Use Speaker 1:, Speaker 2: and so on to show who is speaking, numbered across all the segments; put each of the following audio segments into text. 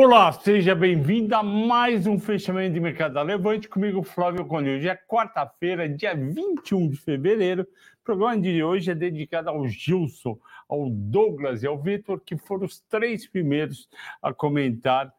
Speaker 1: Olá, seja bem-vindo a mais um fechamento de mercado da Levante comigo, Flávio Conde. Hoje é quarta-feira, dia 21 de fevereiro. O programa de hoje é dedicado ao Gilson, ao Douglas e ao Vitor, que foram os três primeiros a comentar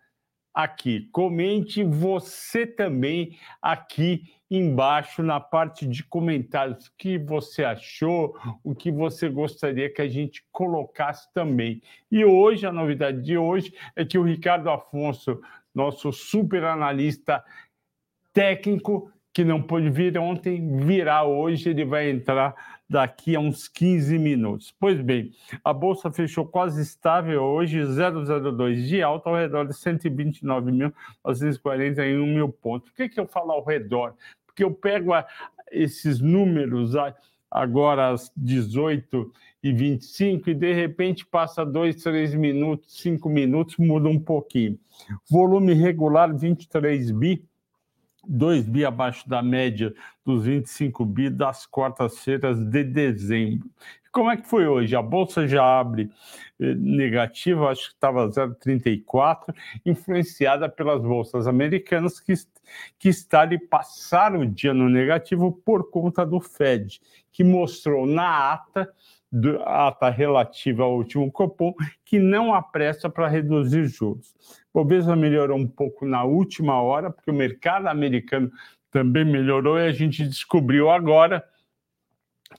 Speaker 1: aqui. Comente você também aqui embaixo na parte de comentários o que você achou, o que você gostaria que a gente colocasse também. E hoje, a novidade de hoje é que o Ricardo Afonso, nosso super analista técnico, que não pôde vir ontem, virá hoje, ele vai entrar daqui a uns 15 minutos. Pois bem, a bolsa fechou quase estável hoje, 0,02 de alta, ao redor de 129.941 mil pontos. Por que, que eu falo ao redor? Porque eu pego a, esses números agora às 18 e 25 e de repente passa dois, três minutos, cinco minutos, muda um pouquinho. Volume regular 23 bi, 2 bi abaixo da média dos 25 bi das quartas-feiras de dezembro. Como é que foi hoje? A bolsa já abre eh, negativa, acho que estava 0,34, influenciada pelas bolsas americanas que, que está e passaram o dia no negativo por conta do Fed, que mostrou na ata do, ata relativa ao último Copom, que não apressa para reduzir juros. O Bovespa melhorou um pouco na última hora, porque o mercado americano também melhorou e a gente descobriu agora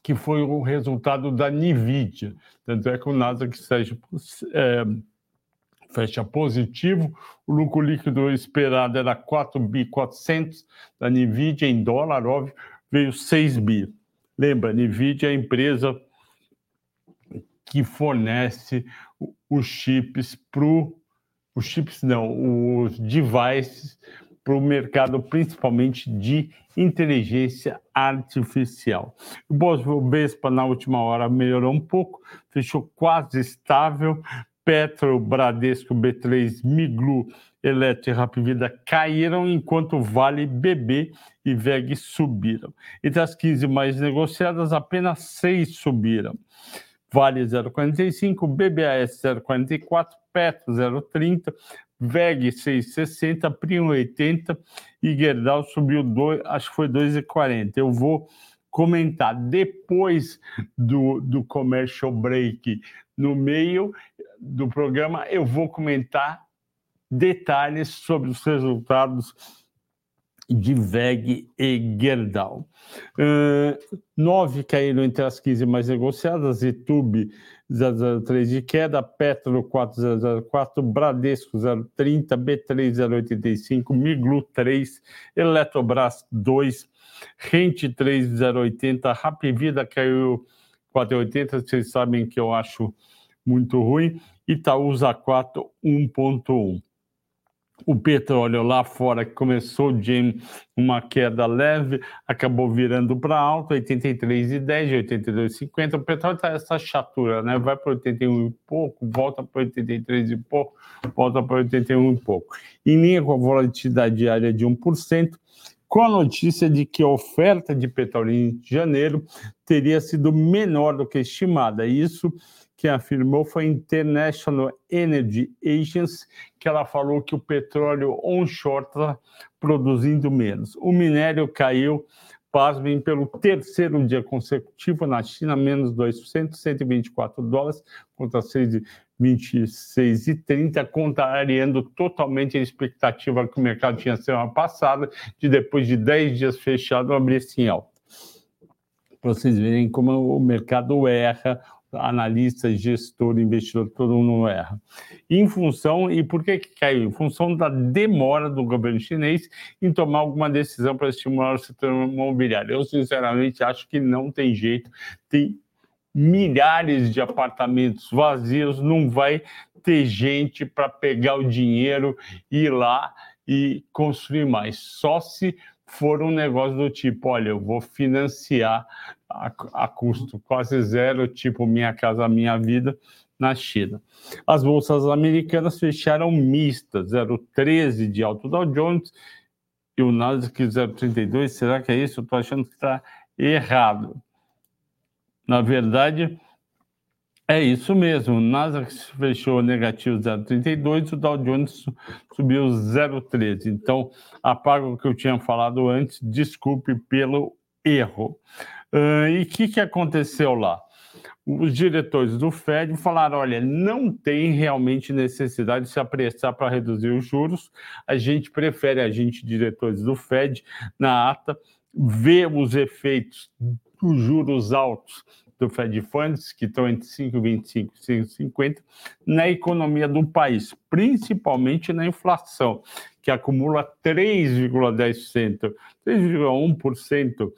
Speaker 1: que foi o resultado da NVIDIA. Tanto é que o Nasdaq seja, é, fecha positivo, o lucro líquido esperado era 4 bi 400 da NVIDIA em dólar, óbvio, veio 6 bi. Lembra, NVIDIA é a empresa que fornece os chips para os chips não, os devices para o mercado principalmente de inteligência artificial. O Bovespa na última hora melhorou um pouco, fechou quase estável. Petro, Bradesco, B3, Miglu, Eletro e Rapvida caíram, enquanto Vale, BB e VEG subiram. Entre as 15 mais negociadas, apenas seis subiram. Vale 0,45, BBAS 0,44, Petro 0,30, VEG 6,60, Prim 80 e Gerdau subiu, dois, acho que foi 2,40. Eu vou comentar depois do, do commercial break no meio do programa, eu vou comentar detalhes sobre os resultados de VEG e Gerdau. Uh, nove caíram entre as 15 mais negociadas, Itube 003 de queda, Petro 4004, Bradesco 030, B3 085, Miglu 3, Eletrobras 2, Rente 3 080, Rapvida caiu 480, vocês sabem que eu acho muito ruim, Itaúsa 4 1.1 o petróleo lá fora que começou de uma queda leve, acabou virando para alto, 83,10, 82,50. O petróleo está essa chatura, né? Vai para 81 e pouco, volta para 83 e pouco, volta para 81 e pouco. Em linha com a volatilidade diária de 1%, com a notícia de que a oferta de petróleo em janeiro teria sido menor do que estimada. Isso que afirmou foi a International Energy Agency, que ela falou que o petróleo onshore está produzindo menos. O minério caiu, pasmem, pelo terceiro dia consecutivo na China, menos 2%, 124 dólares, contra 6,26,30, contrariando totalmente a expectativa que o mercado tinha semana passada, de depois de 10 dias fechado, abrir em alta. Para vocês verem como o mercado erra, analista, gestor, investidor, todo mundo erra. Em função, e por que, que caiu? Em função da demora do governo chinês em tomar alguma decisão para estimular o setor imobiliário. Eu, sinceramente, acho que não tem jeito. Tem milhares de apartamentos vazios, não vai ter gente para pegar o dinheiro, ir lá e construir mais. Só se for um negócio do tipo, olha, eu vou financiar a, a custo quase zero, tipo Minha Casa Minha Vida, na China. As bolsas americanas fecharam mistas, 0,13 de alto Dow Jones e o Nasdaq 0,32. Será que é isso? Estou achando que está errado. Na verdade, É isso mesmo. O Nasdaq fechou negativo 0,32, o Dow Jones subiu 0,13. Então, apago o que eu tinha falado antes, desculpe pelo erro. Uh, e o que, que aconteceu lá? Os diretores do Fed falaram: olha, não tem realmente necessidade de se apressar para reduzir os juros. A gente prefere, a gente, diretores do Fed, na ata, ver os efeitos dos juros altos do Fed Funds, que estão entre 5,25 e 5,50, na economia do país, principalmente na inflação, que acumula 3,10%, 3,1%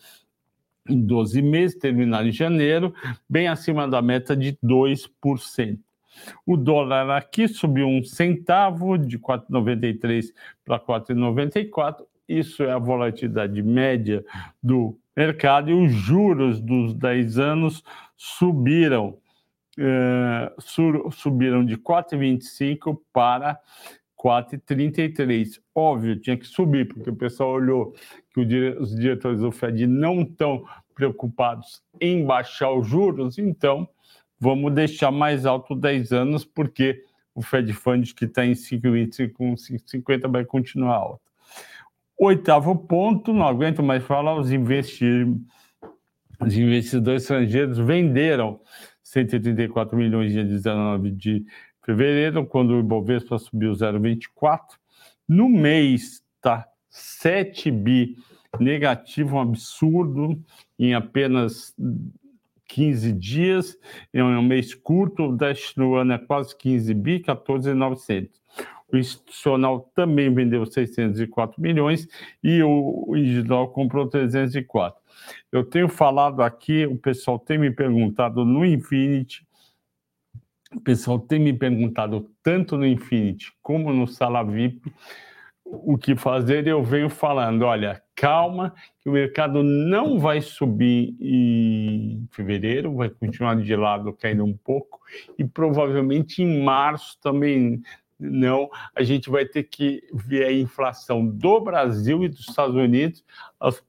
Speaker 1: em 12 meses, terminado em janeiro, bem acima da meta de 2%. O dólar aqui subiu um centavo, de 4,93 para 4,94. Isso é a volatilidade média do mercado e os juros dos 10 anos subiram, uh, subiram de 4,25 para 4,33. Óbvio, tinha que subir, porque o pessoal olhou que os diretores do Fed não estão preocupados em baixar os juros, então vamos deixar mais alto 10 anos, porque o Fed Fund que está em 5,25, 5,50 vai continuar alto. Oitavo ponto, não aguento mais falar, os, investir, os investidores estrangeiros venderam 134 milhões dia 19 de fevereiro, quando o Ibovespa subiu 0,24. No mês, tá 7 bi negativo, um absurdo, em apenas 15 dias, é um mês curto, o Dash no ano é quase 15 bi, 14,900. O institucional também vendeu 604 milhões e o individual comprou 304. Eu tenho falado aqui, o pessoal tem me perguntado no Infinity, o pessoal tem me perguntado tanto no Infinity como no Sala VIP o que fazer. Eu venho falando, olha, calma, que o mercado não vai subir em fevereiro, vai continuar de lado caindo um pouco e provavelmente em março também não, a gente vai ter que ver a inflação do Brasil e dos Estados Unidos, as,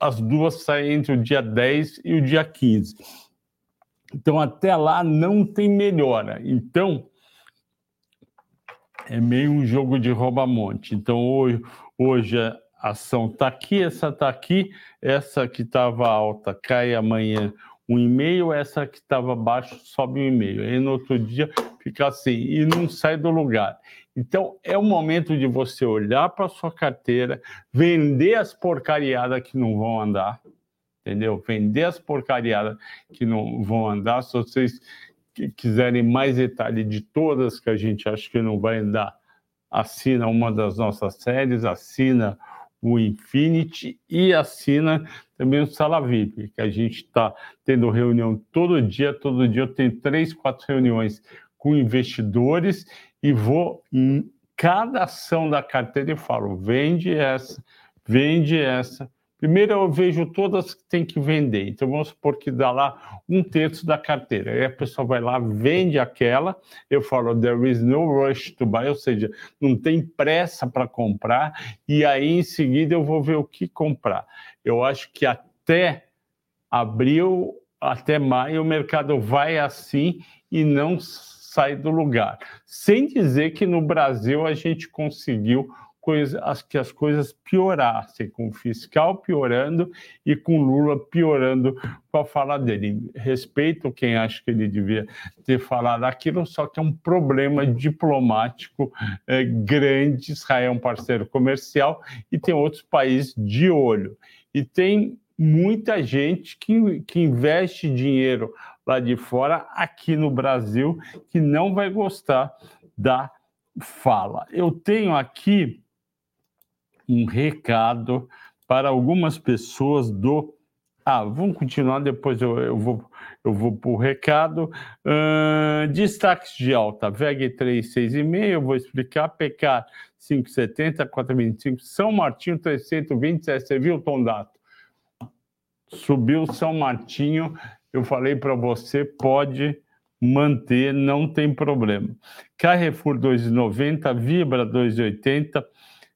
Speaker 1: as duas saem entre o dia 10 e o dia 15. Então, até lá não tem melhora. Então, é meio um jogo de rouba-monte. Então, hoje, hoje a ação está aqui, essa está aqui, essa que estava alta cai amanhã um e-mail, essa que estava baixo sobe um e-mail. Aí no outro dia fica assim e não sai do lugar. Então é o momento de você olhar para sua carteira, vender as porcariadas que não vão andar, entendeu? Vender as porcariadas que não vão andar. Se vocês quiserem mais detalhe de todas que a gente acha que não vai andar, assina uma das nossas séries, assina o Infinity e assina também o Sala VIP, que a gente está tendo reunião todo dia, todo dia eu tenho três, quatro reuniões com investidores e vou em cada ação da carteira e falo, vende essa, vende essa. Primeiro eu vejo todas que tem que vender. Então vamos supor que dá lá um terço da carteira. Aí a pessoa vai lá, vende aquela, eu falo, there is no rush to buy, ou seja, não tem pressa para comprar, e aí em seguida eu vou ver o que comprar. Eu acho que até abril, até maio, o mercado vai assim e não sai do lugar. Sem dizer que no Brasil a gente conseguiu coisa, as, que as coisas piorassem, com o fiscal piorando e com Lula piorando com a fala dele. Respeito quem acha que ele devia ter falado aquilo, só que é um problema diplomático é, grande. Israel é um parceiro comercial e tem outros países de olho. E tem muita gente que, que investe dinheiro lá de fora, aqui no Brasil, que não vai gostar da fala. Eu tenho aqui um recado para algumas pessoas do. Ah, vamos continuar, depois eu, eu vou, eu vou para o recado. Uh, destaques de alta: VEG 3,6,5, eu vou explicar. PK 5,70, 4,25. São Martinho 327. Você viu Tom Dato? Subiu São Martinho. Eu falei para você, pode manter, não tem problema. Carrefour 2,90, Vibra 2,80.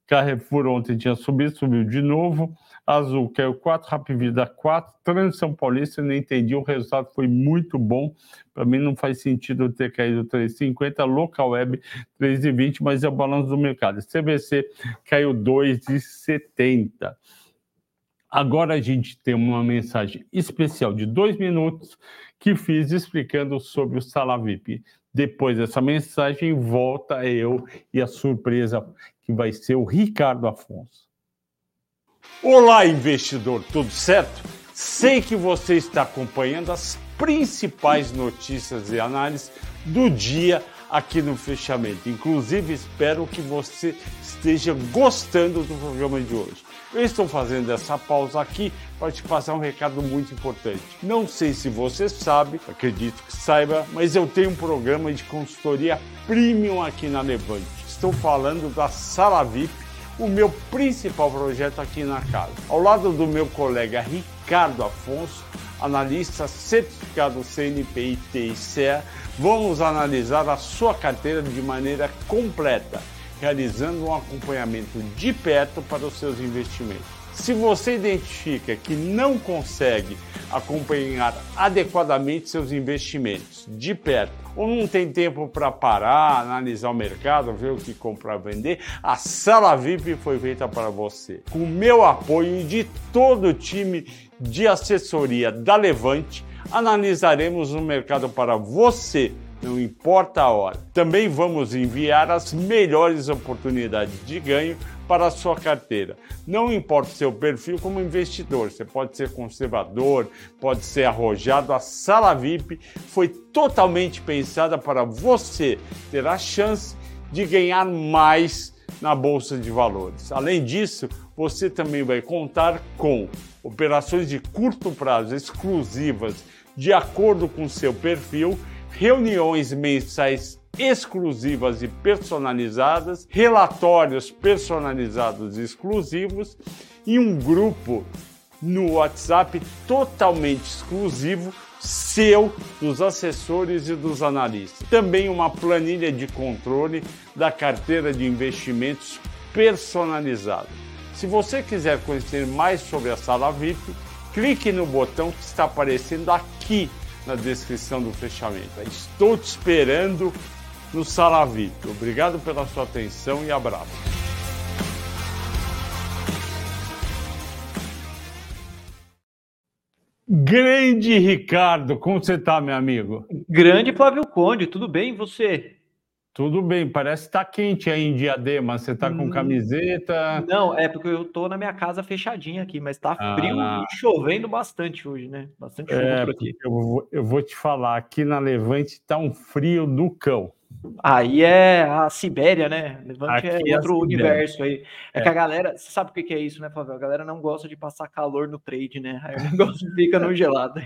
Speaker 1: Carrefour ontem tinha subido, subiu de novo. Azul caiu 4, Rapvida 4, Trans São Paulista, não entendi, o resultado foi muito bom. Para mim não faz sentido ter caído 3,50, Local Web 3,20, mas é o balanço do mercado. CVC caiu 2,70. Agora a gente tem uma mensagem especial de dois minutos que fiz explicando sobre o Salavip. Depois dessa mensagem, volta eu e a surpresa que vai ser o Ricardo Afonso.
Speaker 2: Olá, investidor, tudo certo? Sei que você está acompanhando as principais notícias e análises do dia aqui no fechamento. Inclusive, espero que você esteja gostando do programa de hoje. Eu estou fazendo essa pausa aqui para te passar um recado muito importante. Não sei se você sabe, acredito que saiba, mas eu tenho um programa de consultoria premium aqui na Levante. Estou falando da Sala VIP, o meu principal projeto aqui na casa. Ao lado do meu colega Ricardo Afonso, analista certificado CNPI e vamos analisar a sua carteira de maneira completa realizando um acompanhamento de perto para os seus investimentos. Se você identifica que não consegue acompanhar adequadamente seus investimentos de perto, ou não tem tempo para parar, analisar o mercado, ver o que comprar, vender, a sala VIP foi feita para você. Com o meu apoio e de todo o time de assessoria da Levante, analisaremos o mercado para você não importa a hora. Também vamos enviar as melhores oportunidades de ganho para a sua carteira. Não importa o seu perfil como investidor, você pode ser conservador, pode ser arrojado. A sala VIP foi totalmente pensada para você ter a chance de ganhar mais na bolsa de valores. Além disso, você também vai contar com operações de curto prazo exclusivas de acordo com seu perfil reuniões mensais exclusivas e personalizadas, relatórios personalizados e exclusivos e um grupo no WhatsApp totalmente exclusivo seu, dos assessores e dos analistas. Também uma planilha de controle da carteira de investimentos personalizada. Se você quiser conhecer mais sobre a sala VIP, clique no botão que está aparecendo aqui na descrição do fechamento. Estou te esperando no Sala VIP. Obrigado pela sua atenção e abraço.
Speaker 1: Grande Ricardo, como você está, meu amigo?
Speaker 3: Grande Flávio Conde, tudo bem e você?
Speaker 1: Tudo bem, parece que está quente aí em Diadema. Você está com hum, camiseta?
Speaker 3: Não, é porque eu estou na minha casa fechadinha aqui, mas está frio ah. e chovendo bastante hoje, né? Bastante chuva
Speaker 1: é, por aqui. Eu vou, eu vou te falar, aqui na Levante está um frio do cão.
Speaker 3: Aí é a Sibéria, né? Levante aqui é, é outro universo aí. É, é, que a galera, você sabe o que é isso, né, Flávio? A galera não gosta de passar calor no trade, né? Aí o negócio fica no gelado.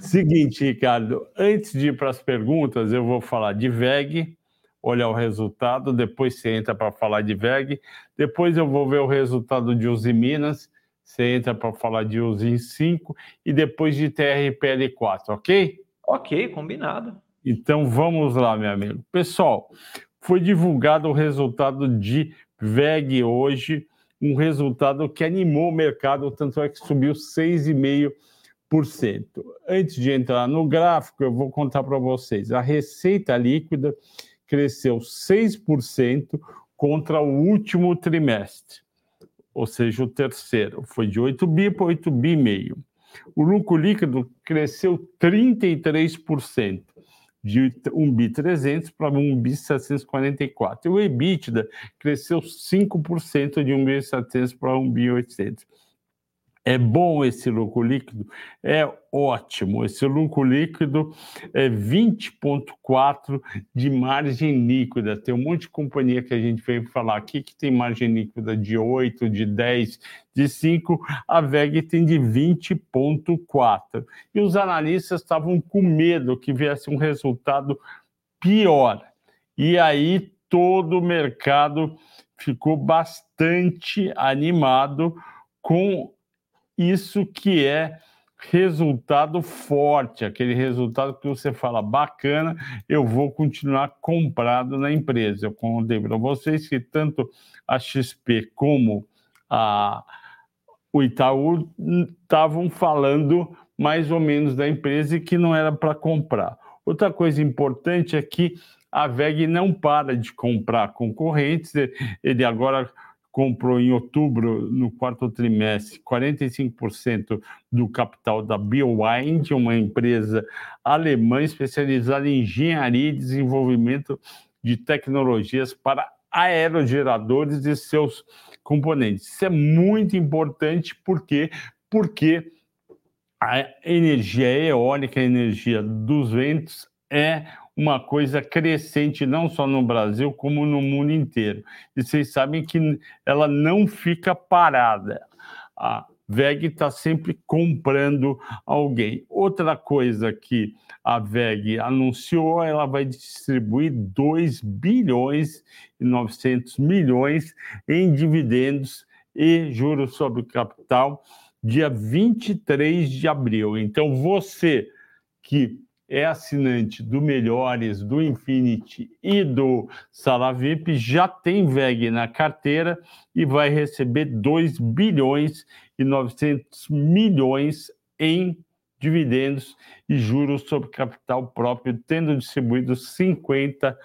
Speaker 1: Seguinte, Ricardo, antes de ir para as perguntas, eu vou falar de VEG, olhar o resultado, depois você entra para falar de VEG, depois eu vou ver o resultado de Uzi Minas, você entra para falar de Uzi 5 e depois de TRPL4, ok?
Speaker 3: Ok, combinado.
Speaker 1: Então vamos lá, meu amigo. Pessoal, foi divulgado o resultado de VEG hoje, um resultado que animou o mercado, tanto é que subiu 6,5%. Antes de entrar no gráfico, eu vou contar para vocês. A receita líquida cresceu 6% contra o último trimestre, ou seja, o terceiro. Foi de 8 bi para 8 bi meio. O lucro líquido cresceu 33%, de 1 bi 300 para 1 bi 744. E o EBITDA cresceu 5% de 1 bi 700 para 1 bi 800. É bom esse lucro líquido? É ótimo. Esse lucro líquido é 20,4% de margem líquida. Tem um monte de companhia que a gente veio falar aqui que tem margem líquida de 8, de 10, de 5. A VEG tem de 20,4%. E os analistas estavam com medo que viesse um resultado pior. E aí todo o mercado ficou bastante animado com isso que é resultado forte, aquele resultado que você fala bacana, eu vou continuar comprado na empresa. Eu contei para vocês que tanto a XP como a, o Itaú estavam falando mais ou menos da empresa e que não era para comprar. Outra coisa importante é que a VEG não para de comprar concorrentes, ele agora comprou em outubro, no quarto trimestre, 45% do capital da BioWind, uma empresa alemã especializada em engenharia e desenvolvimento de tecnologias para aerogeradores e seus componentes. Isso é muito importante porque porque a energia eólica, a energia dos ventos é uma coisa crescente não só no Brasil como no mundo inteiro. E vocês sabem que ela não fica parada. A VEG está sempre comprando alguém. Outra coisa que a VEG anunciou, ela vai distribuir 2 bilhões e 900 milhões em dividendos e juros sobre capital dia 23 de abril. Então você que é assinante do Melhores, do Infinity e do Sala VIP, já tem VEG na carteira e vai receber 2 bilhões e 900 milhões em dividendos e juros sobre capital próprio, tendo distribuído 50%.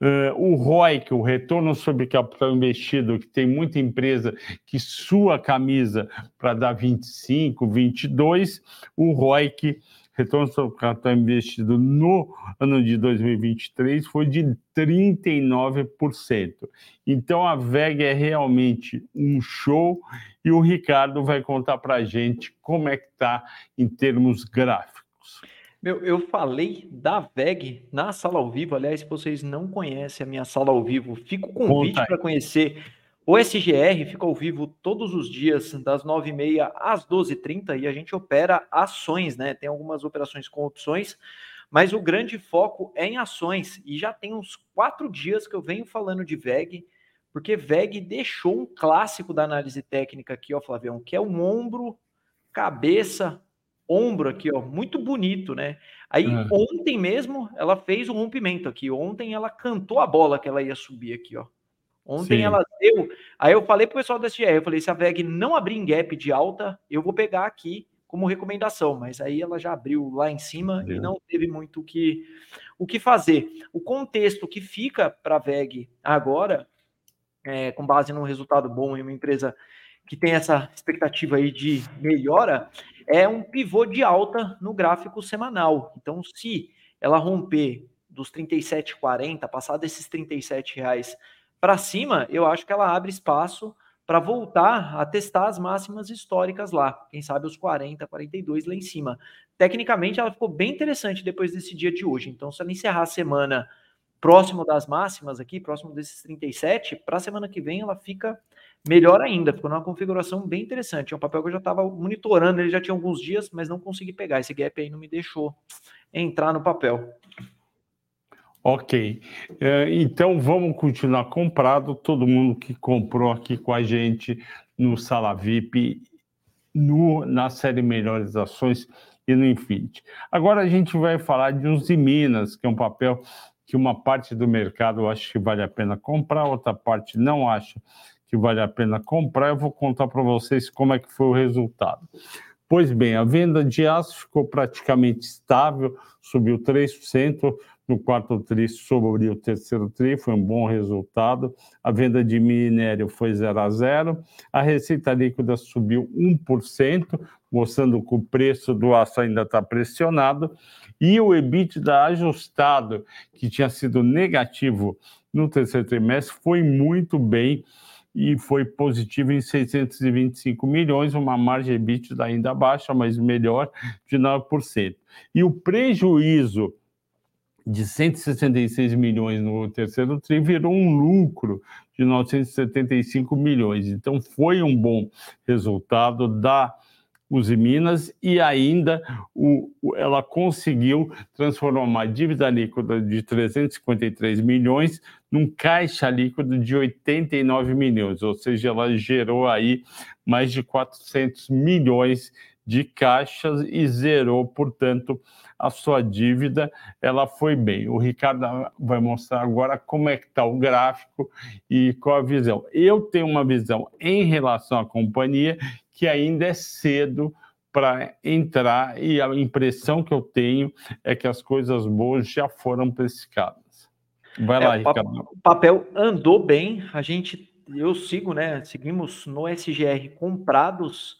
Speaker 1: Uh, o ROIC, o retorno sobre capital investido, que tem muita empresa que sua camisa para dar 25, 22, o ROIC, retorno sobre capital investido no ano de 2023 foi de 39%. Então a VEG é realmente um show e o Ricardo vai contar para a gente como é que está em termos gráficos.
Speaker 3: Meu, eu falei da VEG na sala ao vivo. Aliás, se vocês não conhecem a minha sala ao vivo, fica o convite para conhecer o SGR. Fica ao vivo todos os dias, das 9h30 às 12h30, e a gente opera ações, né? Tem algumas operações com opções, mas o grande foco é em ações. E já tem uns quatro dias que eu venho falando de VEG, porque VEG deixou um clássico da análise técnica aqui, ó, Flavião, que é o ombro, cabeça, ombro aqui, ó, muito bonito, né? Aí uhum. ontem mesmo ela fez um rompimento aqui. Ontem ela cantou a bola que ela ia subir aqui, ó. Ontem Sim. ela deu. Aí eu falei pro pessoal da SGR, eu falei: se a VEG não abrir em gap de alta, eu vou pegar aqui como recomendação. Mas aí ela já abriu lá em cima e não teve muito o que, o que fazer. O contexto que fica para a VEG agora, é, com base num resultado bom em uma empresa que tem essa expectativa aí de melhora, é um pivô de alta no gráfico semanal. Então, se ela romper dos 37,40, passar desses 37 reais para cima, eu acho que ela abre espaço para voltar a testar as máximas históricas lá. Quem sabe os 40, 42 lá em cima. Tecnicamente, ela ficou bem interessante depois desse dia de hoje. Então, se ela encerrar a semana próximo das máximas aqui, próximo desses 37, para a semana que vem ela fica Melhor ainda, ficou numa configuração bem interessante. É um papel que eu já estava monitorando, ele já tinha alguns dias, mas não consegui pegar. Esse gap aí não me deixou entrar no papel.
Speaker 1: Ok. É, então vamos continuar comprado. Todo mundo que comprou aqui com a gente no Sala VIP, no, na série Melhores Ações e no Infinity. Agora a gente vai falar de uns Minas, que é um papel que uma parte do mercado acha que vale a pena comprar, outra parte não acha que vale a pena comprar, eu vou contar para vocês como é que foi o resultado. Pois bem, a venda de aço ficou praticamente estável, subiu 3% no quarto tri sobre o terceiro tri, foi um bom resultado. A venda de minério foi 0 a 0. A receita líquida subiu 1%, mostrando que o preço do aço ainda está pressionado. E o EBITDA ajustado, que tinha sido negativo no terceiro trimestre, foi muito bem e foi positivo em 625 milhões, uma margem EBITDA ainda baixa, mas melhor, de 9%. E o prejuízo de 166 milhões no terceiro tri virou um lucro de 975 milhões. Então foi um bom resultado da Uzi Minas e ainda o, ela conseguiu transformar a dívida líquida de 353 milhões num caixa líquido de 89 milhões, ou seja, ela gerou aí mais de 400 milhões de caixas e zerou, portanto, a sua dívida, ela foi bem. O Ricardo vai mostrar agora como é que está o gráfico e qual a visão. Eu tenho uma visão em relação à companhia que ainda é cedo para entrar e a impressão que eu tenho é que as coisas boas já foram precificadas.
Speaker 3: Vai é, lá, Ricardo. O papel andou bem, a gente, eu sigo, né? Seguimos no SGR comprados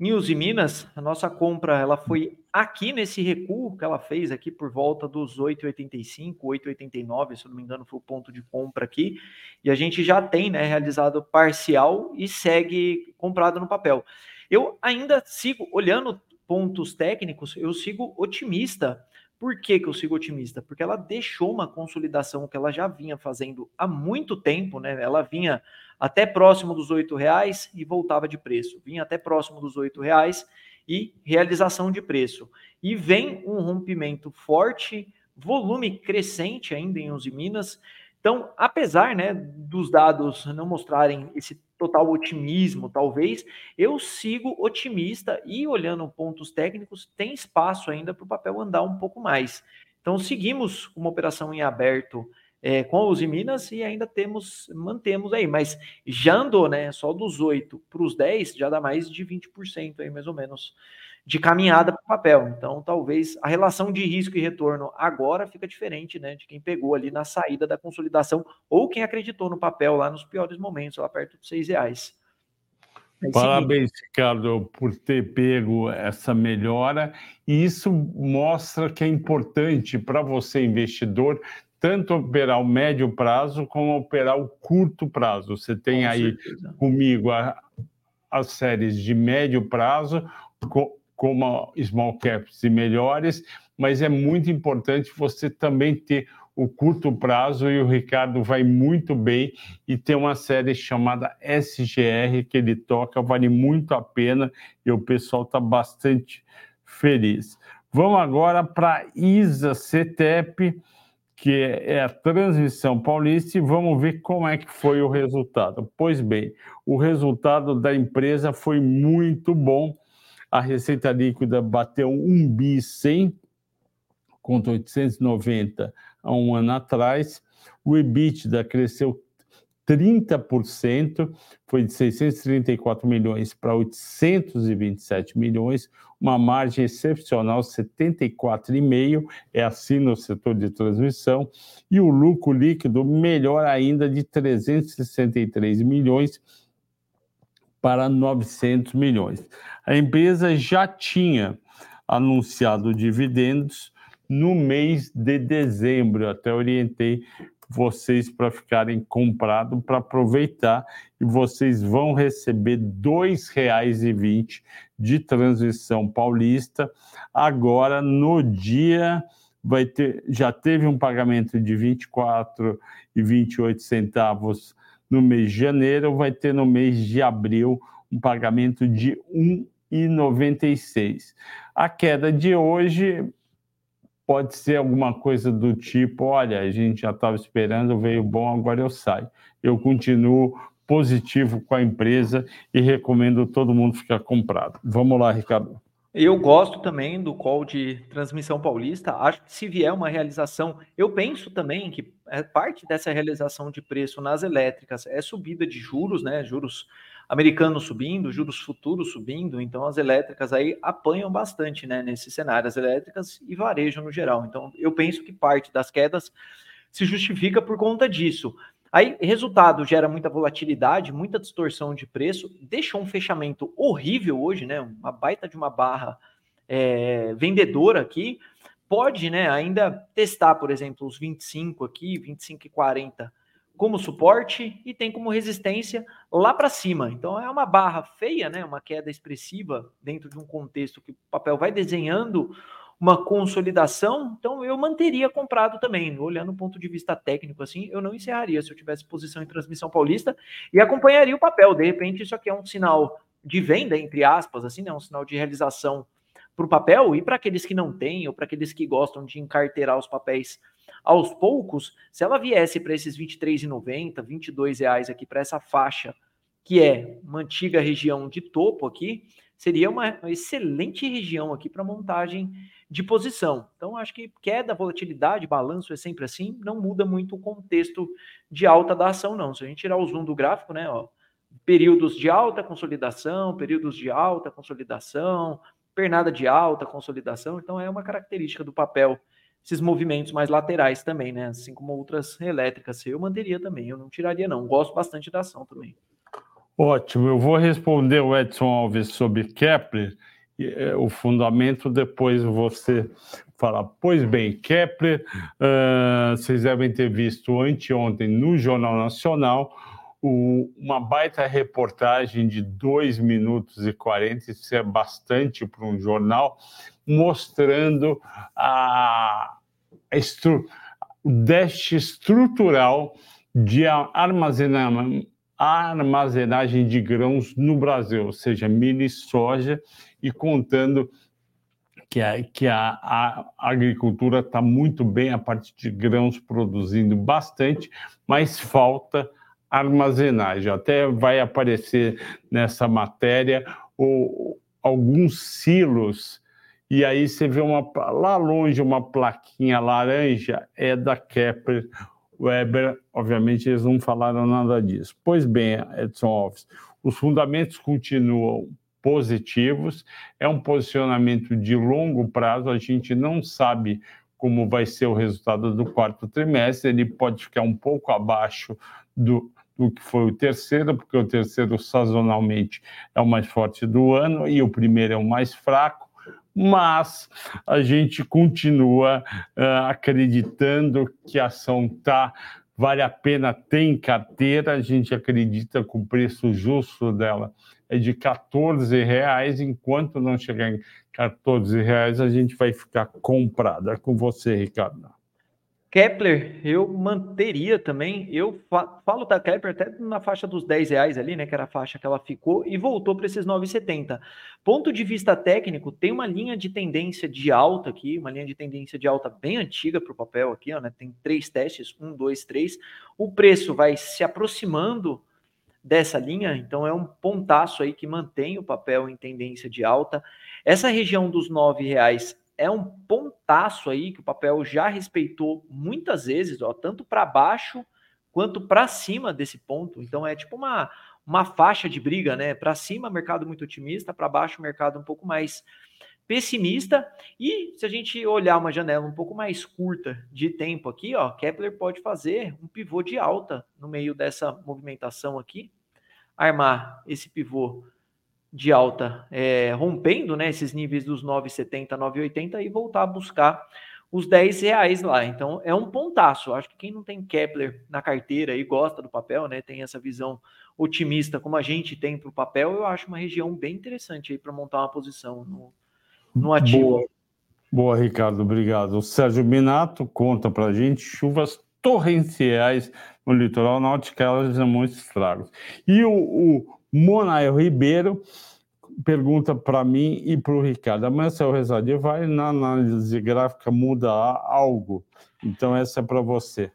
Speaker 3: News e Minas, a nossa compra ela foi aqui nesse recuo que ela fez aqui por volta dos 8,85, 8,89, se não me engano, foi o ponto de compra aqui. E a gente já tem né, realizado parcial e segue comprado no papel. Eu ainda sigo olhando pontos técnicos, eu sigo otimista. Por que, que eu sigo otimista? Porque ela deixou uma consolidação que ela já vinha fazendo há muito tempo, né? Ela vinha até próximo dos oito reais e voltava de preço. Vinha até próximo dos oito reais e realização de preço. E vem um rompimento forte, volume crescente ainda em 11 Minas. Então, apesar né, dos dados não mostrarem esse total otimismo, talvez, eu sigo otimista e olhando pontos técnicos, tem espaço ainda para o papel andar um pouco mais. Então, seguimos uma operação em aberto é, com os Minas e ainda temos, mantemos aí, mas já andou, né? Só dos 8 para os 10 já dá mais de 20% aí, mais ou menos, de caminhada para o papel. Então, talvez a relação de risco e retorno agora fica diferente, né? De quem pegou ali na saída da consolidação ou quem acreditou no papel lá nos piores momentos, lá perto dos 6 reais.
Speaker 1: É Parabéns, Ricardo, por ter pego essa melhora. E isso mostra que é importante para você, investidor, tanto operar o médio prazo como operar o curto prazo. Você tem Com aí certeza. comigo a, as séries de médio prazo, com, como small caps e melhores, mas é muito importante você também ter o curto prazo e o Ricardo vai muito bem e tem uma série chamada SGR que ele toca, vale muito a pena e o pessoal está bastante feliz. Vamos agora para ISA CETEP que é a transmissão paulista, e vamos ver como é que foi o resultado. Pois bem, o resultado da empresa foi muito bom. A receita líquida bateu 1 bi 100 contra 890 há um ano atrás. O EBITDA cresceu 30%, foi de 634 milhões para 827 milhões, uma margem excepcional, 74,5%, é assim no setor de transmissão, e o lucro líquido melhor ainda, de 363 milhões para 900 milhões. A empresa já tinha anunciado dividendos no mês de dezembro, até orientei vocês para ficarem comprados para aproveitar e vocês vão receber R$ 2,20 de transição paulista. Agora, no dia, vai ter, já teve um pagamento de R$ 24,28 centavos no mês de janeiro, vai ter no mês de abril um pagamento de R$ 1,96. A queda de hoje pode ser alguma coisa do tipo: olha, a gente já estava esperando, veio bom, agora eu saio. Eu continuo positivo com a empresa e recomendo todo mundo ficar comprado. Vamos lá, Ricardo.
Speaker 3: Eu gosto também do call de transmissão paulista. Acho que se vier uma realização, eu penso também que é parte dessa realização de preço nas elétricas é subida de juros, né? Juros americanos subindo, juros futuros subindo, então as elétricas aí apanham bastante, né, nesse cenário, as elétricas e varejo no geral. Então, eu penso que parte das quedas se justifica por conta disso. Aí, resultado gera muita volatilidade, muita distorção de preço, deixou um fechamento horrível hoje, né? Uma baita de uma barra é, vendedora aqui. Pode, né, ainda testar, por exemplo, os 25 aqui, 25 e 40 como suporte e tem como resistência lá para cima. Então é uma barra feia, né? Uma queda expressiva dentro de um contexto que o papel vai desenhando uma consolidação. Então eu manteria comprado também, olhando do ponto de vista técnico assim, eu não encerraria se eu tivesse posição em transmissão paulista e acompanharia o papel. De repente isso aqui é um sinal de venda entre aspas, assim, né? Um sinal de realização para o papel e para aqueles que não têm ou para aqueles que gostam de encarteirar os papéis aos poucos, se ela viesse para esses R$ 23,90, R$ reais aqui para essa faixa, que é uma antiga região de topo aqui, seria uma excelente região aqui para montagem de posição. Então, acho que queda, volatilidade, balanço é sempre assim, não muda muito o contexto de alta da ação, não. Se a gente tirar o zoom do gráfico, né, ó, períodos de alta consolidação, períodos de alta consolidação, pernada de alta consolidação, então é uma característica do papel esses movimentos mais laterais também, né? Assim como outras elétricas, eu manteria também, eu não tiraria não. Gosto bastante da ação também.
Speaker 1: Ótimo, eu vou responder o Edson Alves sobre Kepler, é, o fundamento, depois você fala. Pois bem, Kepler, uh, vocês devem ter visto anteontem no Jornal Nacional o, uma baita reportagem de 2 minutos e 40, isso é bastante para um jornal, mostrando a, a estru, déficit estrutural de armazenamento armazenagem de grãos no Brasil, ou seja, milho e soja, e contando que a, que a, a agricultura está muito bem, a parte de grãos produzindo bastante, mas falta armazenagem. Até vai aparecer nessa matéria o, alguns silos e aí você vê uma, lá longe uma plaquinha laranja, é da Kepler Weber. Obviamente eles não falaram nada disso. Pois bem, Edson Alves, os fundamentos continuam positivos, é um posicionamento de longo prazo, a gente não sabe como vai ser o resultado do quarto trimestre, ele pode ficar um pouco abaixo do, do que foi o terceiro, porque o terceiro sazonalmente é o mais forte do ano e o primeiro é o mais fraco mas a gente continua uh, acreditando que a ação está vale a pena ter em carteira, a gente acredita que o preço justo dela é de 14 reais, enquanto não chegar em 14 reais, a gente vai ficar comprada. É com você, Ricardo.
Speaker 3: Kepler, eu manteria também. Eu falo da Kepler até na faixa dos 10 reais ali, né? Que era a faixa que ela ficou e voltou para esses 9,70. Ponto de vista técnico, tem uma linha de tendência de alta aqui, uma linha de tendência de alta bem antiga para o papel aqui, ó, né? Tem três testes: um, dois, três. O preço vai se aproximando dessa linha, então é um pontaço aí que mantém o papel em tendência de alta. Essa região dos 9 reais é um pontaço aí que o papel já respeitou muitas vezes, ó, tanto para baixo quanto para cima desse ponto. Então é tipo uma, uma faixa de briga, né? Para cima, mercado muito otimista, para baixo, mercado um pouco mais pessimista. E se a gente olhar uma janela um pouco mais curta de tempo aqui, ó, Kepler pode fazer um pivô de alta no meio dessa movimentação aqui, armar esse pivô de alta é, rompendo né, esses níveis dos 9,70, 9,80 e voltar a buscar os 10 reais lá. Então é um pontaço. Acho que quem não tem Kepler na carteira e gosta do papel, né, tem essa visão otimista como a gente tem para o papel, eu acho uma região bem interessante aí para montar uma posição no, no ativo.
Speaker 1: Boa. Boa, Ricardo, obrigado. O Sérgio Minato conta para a gente chuvas torrenciais no litoral norte, que elas são muito estragos. E o, o Monael Ribeiro pergunta para mim e para o Ricardo: amanhã, se eu rezar vai na análise gráfica mudar algo? Então, essa é para você.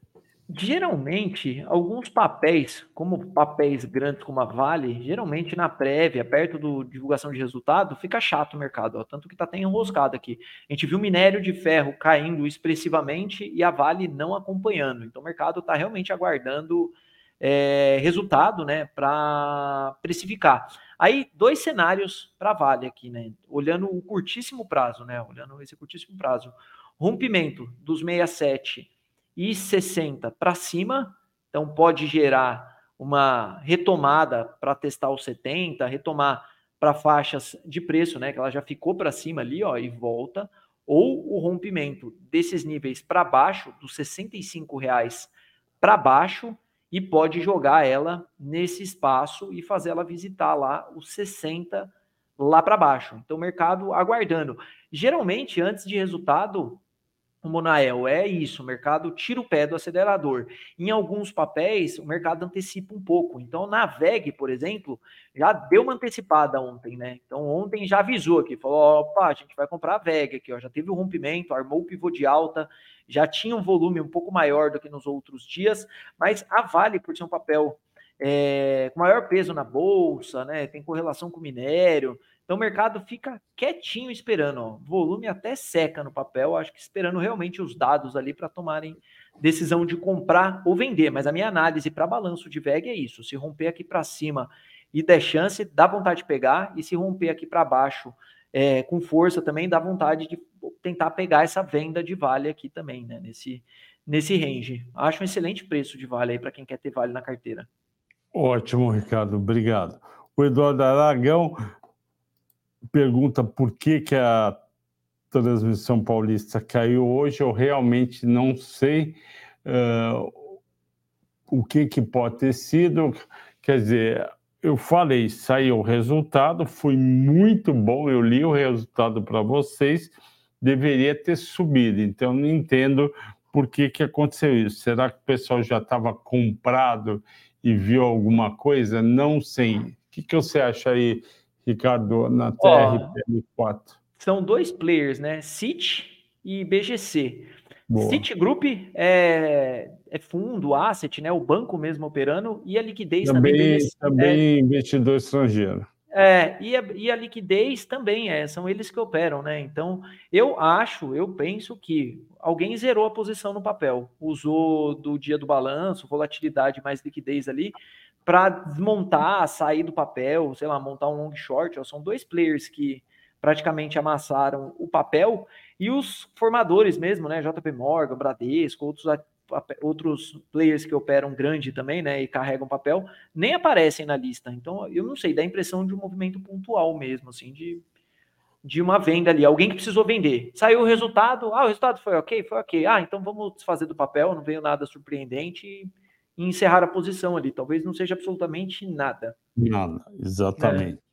Speaker 3: Geralmente, alguns papéis, como papéis grandes como a Vale, geralmente na prévia, perto do divulgação de resultado, fica chato o mercado, ó, tanto que está até enroscado aqui. A gente viu minério de ferro caindo expressivamente e a Vale não acompanhando. Então o mercado está realmente aguardando é, resultado, né, para precificar. Aí, dois cenários para Vale aqui, né, olhando o curtíssimo prazo, né, olhando esse curtíssimo prazo. Rompimento dos 67 e 60 para cima, então pode gerar uma retomada para testar os 70, retomar para faixas de preço, né, que ela já ficou para cima ali, ó, e volta, ou o rompimento desses níveis para baixo, dos 65 reais para baixo, e pode jogar ela nesse espaço e fazer ela visitar lá os 60 lá para baixo. Então, o mercado aguardando. Geralmente, antes de resultado, o Monael é isso, o mercado tira o pé do acelerador. Em alguns papéis, o mercado antecipa um pouco. Então, na VEG, por exemplo, já deu uma antecipada ontem, né? Então, ontem já avisou aqui, falou: opa, a gente vai comprar a VEG aqui, ó, já teve o rompimento, armou o pivô de alta, já tinha um volume um pouco maior do que nos outros dias, mas a Vale, por ser um papel é, com maior peso na bolsa, né, tem correlação com minério, Então o mercado fica quietinho esperando, ó, volume até seca no papel, acho que esperando realmente os dados ali para tomarem decisão de comprar ou vender. Mas a minha análise para balanço de VEG é isso: se romper aqui para cima e der chance, dá vontade de pegar, e se romper aqui para baixo é, com força também, dá vontade de tentar pegar essa venda de vale aqui também, né? Nesse, nesse range. Acho um excelente preço de vale aí para quem quer ter vale na carteira.
Speaker 1: Ótimo, Ricardo, obrigado. O Eduardo Aragão pergunta por que, que a transmissão paulista caiu hoje. Eu realmente não sei uh, o que, que pode ter sido. Quer dizer, eu falei, saiu o resultado, foi muito bom. Eu li o resultado para vocês, deveria ter subido. Então, não entendo por que, que aconteceu isso. Será que o pessoal já estava comprado e viu alguma coisa? Não sei. O que, que você acha aí? Ricardo, na TRPM4?
Speaker 3: São dois players, né? Citi e BGC. Boa. Citigroup é, é fundo, asset, né? O banco mesmo operando e a liquidez
Speaker 1: também.
Speaker 3: Também,
Speaker 1: também é, investidor estrangeiro.
Speaker 3: É, e a, e a liquidez também é, são eles que operam, né? Então, eu acho, eu penso que alguém zerou a posição no papel, usou do dia do balanço, volatilidade mais liquidez ali, para desmontar, sair do papel, sei lá, montar um long short. Ó, são dois players que praticamente amassaram o papel e os formadores mesmo, né? JP Morgan, Bradesco, outros, outros players que operam grande também, né? E carregam papel, nem aparecem na lista. Então, eu não sei, dá a impressão de um movimento pontual mesmo, assim, de, de uma venda ali. Alguém que precisou vender. Saiu o resultado, ah, o resultado foi ok, foi ok. Ah, então vamos desfazer do papel, não veio nada surpreendente. E encerrar a posição ali. Talvez não seja absolutamente nada.
Speaker 1: Nada, exatamente. É.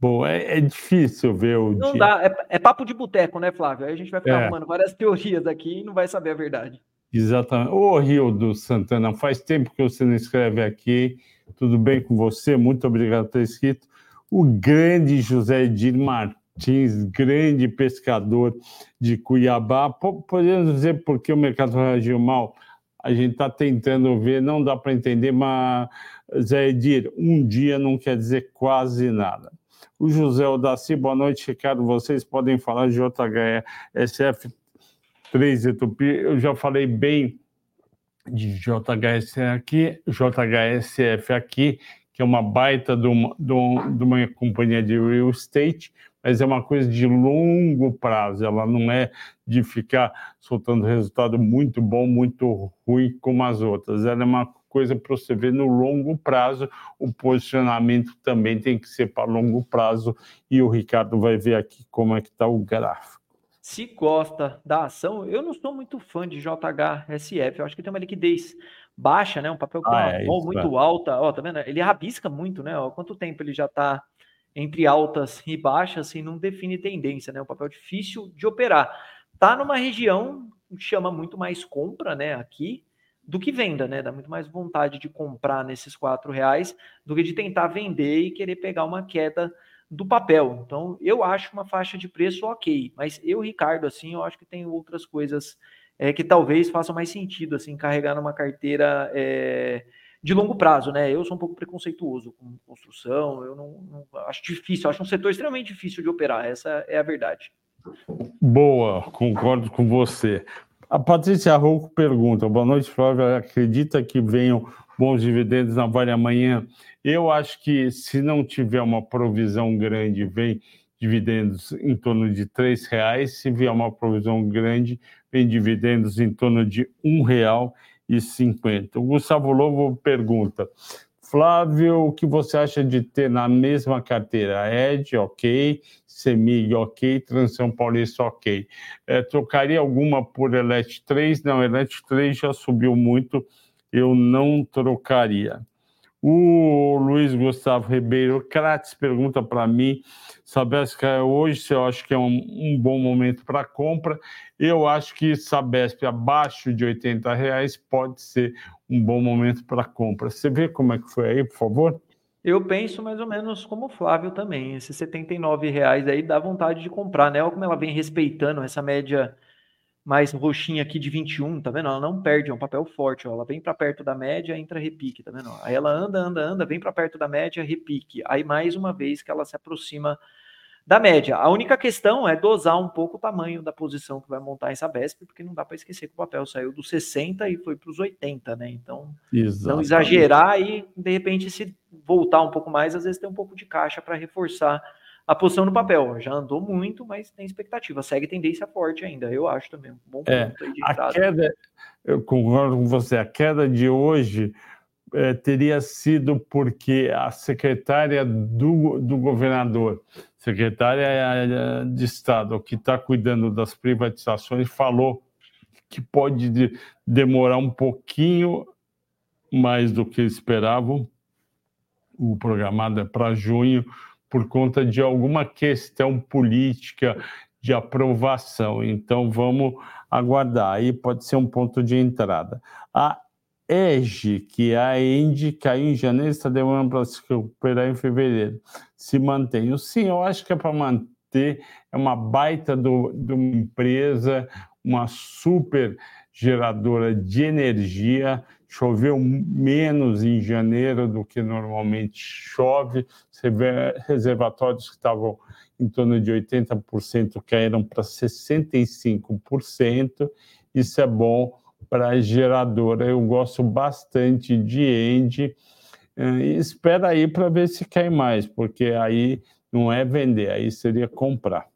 Speaker 1: Bom, é, é, difícil ver o.
Speaker 3: Não dia. dá, é, é, papo de boteco, né, Flávio? Aí a gente vai ficar é. arrumando várias teorias aqui e não vai saber a verdade.
Speaker 1: Exatamente. Ô, Rio do Santana, faz tempo que você não escreve aqui. Tudo bem com você? Muito obrigado por ter escrito. O grande José Edir Martins, grande pescador de Cuiabá. Podemos dizer por que o mercado reagiu mal? A gente está tentando ver, não dá para entender, mas, Zé Edir, um dia não quer dizer quase nada. O José Odaci, boa noite, Ricardo. Vocês podem falar de JHSF 3 Etupi. Eu já falei bem de JHSF aqui, JHSF aqui, que é uma baita de uma, de uma companhia de real estate, mas é uma coisa de longo prazo, ela não é de ficar soltando resultado muito bom, muito ruim como as outras. Ela é uma coisa para você ver no longo prazo, o posicionamento também tem que ser para longo prazo, e o Ricardo vai ver aqui como é que está o gráfico.
Speaker 3: Se gosta da ação, eu não sou muito fã de JHSF, eu acho que tem uma liquidez baixa, né? Um papel que ah, uma é, muito é. alta, ó, tá vendo? Ele rabisca muito, né? Ó, quanto tempo ele já está entre altas e baixas e não define tendência, né? Um papel difícil de operar. Tá numa região que chama muito mais compra, né? Aqui do que venda, né? Dá muito mais vontade de comprar nesses quatro reais do que de tentar vender e querer pegar uma queda do papel. Então, eu acho uma faixa de preço ok, mas eu, Ricardo, assim, eu acho que tem outras coisas é, que talvez façam mais sentido, assim, carregar numa carteira é, de longo prazo, né? Eu sou um pouco preconceituoso com construção, eu não, não acho difícil, acho um setor extremamente difícil de operar, essa é a verdade.
Speaker 1: Boa, concordo com você. A Patrícia Rouco pergunta: boa noite, Flávio. Acredita que venham bons dividendos na Vale amanhã? Eu acho que se não tiver uma provisão grande, vem dividendos em torno de R$ reais. Se vier uma provisão grande, vem dividendos em torno de R$ real e 50. O Gustavo Lobo pergunta: Flávio, o que você acha de ter na mesma carteira Ed, ok, Semig, ok, Transição Paulista, ok. É, trocaria alguma por Elect 3? Não, Elect 3 já subiu muito, eu não trocaria. O Luiz Gustavo Ribeiro Kratis pergunta para mim, Sabesp hoje, se eu acho que é um, um bom momento para compra. Eu acho que Sabesp abaixo de 80 reais pode ser um bom momento para compra. Você vê como é que foi aí, por favor?
Speaker 3: Eu penso mais ou menos como o Flávio também. Esses 79 reais aí dá vontade de comprar, né? Olha como ela vem respeitando essa média mais roxinha aqui de 21, tá vendo? Ela não perde, é um papel forte, ó. Ela vem para perto da média, entra repique, tá vendo? Aí ela anda, anda, anda, vem para perto da média, repique. Aí mais uma vez que ela se aproxima da média. A única questão é dosar um pouco o tamanho da posição que vai montar essa BESP, porque não dá para esquecer que o papel saiu dos 60 e foi para os 80, né? Então, Exatamente. não exagerar e, de repente, se voltar um pouco mais, às vezes tem um pouco de caixa para reforçar a posição no papel. Já andou muito, mas tem expectativa. Segue tendência forte ainda, eu acho também.
Speaker 1: Bom é, é, a queda, eu concordo com você, a queda de hoje é, teria sido porque a secretária do, do governador, secretária é, de Estado, que está cuidando das privatizações, falou que pode de, demorar um pouquinho mais do que esperavam. O programado é para junho, por conta de alguma questão política de aprovação. Então, vamos aguardar. Aí pode ser um ponto de entrada. A EGE, que é a ENDE, caiu em janeiro, está demorando para se recuperar em fevereiro. Se mantém. Sim, eu acho que é para manter, é uma baita do, de uma empresa, uma super geradora de energia. Choveu menos em janeiro do que normalmente chove. Reservatórios que estavam em torno de 80% caíram para 65%. Isso é bom para a geradora. Eu gosto bastante de End. Eh, espera aí para ver se cai mais, porque aí não é vender, aí seria comprar.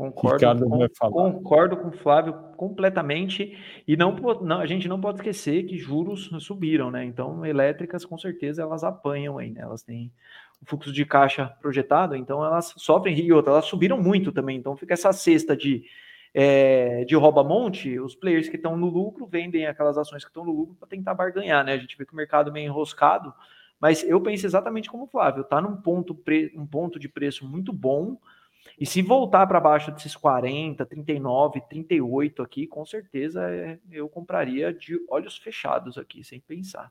Speaker 3: Concordo, com, concordo com o Flávio completamente. E não, não, a gente não pode esquecer que juros subiram, né? Então, elétricas, com certeza, elas apanham aí, né? Elas têm o fluxo de caixa projetado, então elas sofrem e outra, elas subiram muito também. Então, fica essa cesta de é, de rouba-monte, os players que estão no lucro vendem aquelas ações que estão no lucro para tentar barganhar, né? A gente vê que o mercado é meio enroscado, mas eu penso exatamente como o Flávio, tá num ponto, um ponto de preço muito bom, e se voltar para baixo desses 40, 39, 38 aqui, com certeza é, eu compraria de olhos fechados aqui, sem pensar.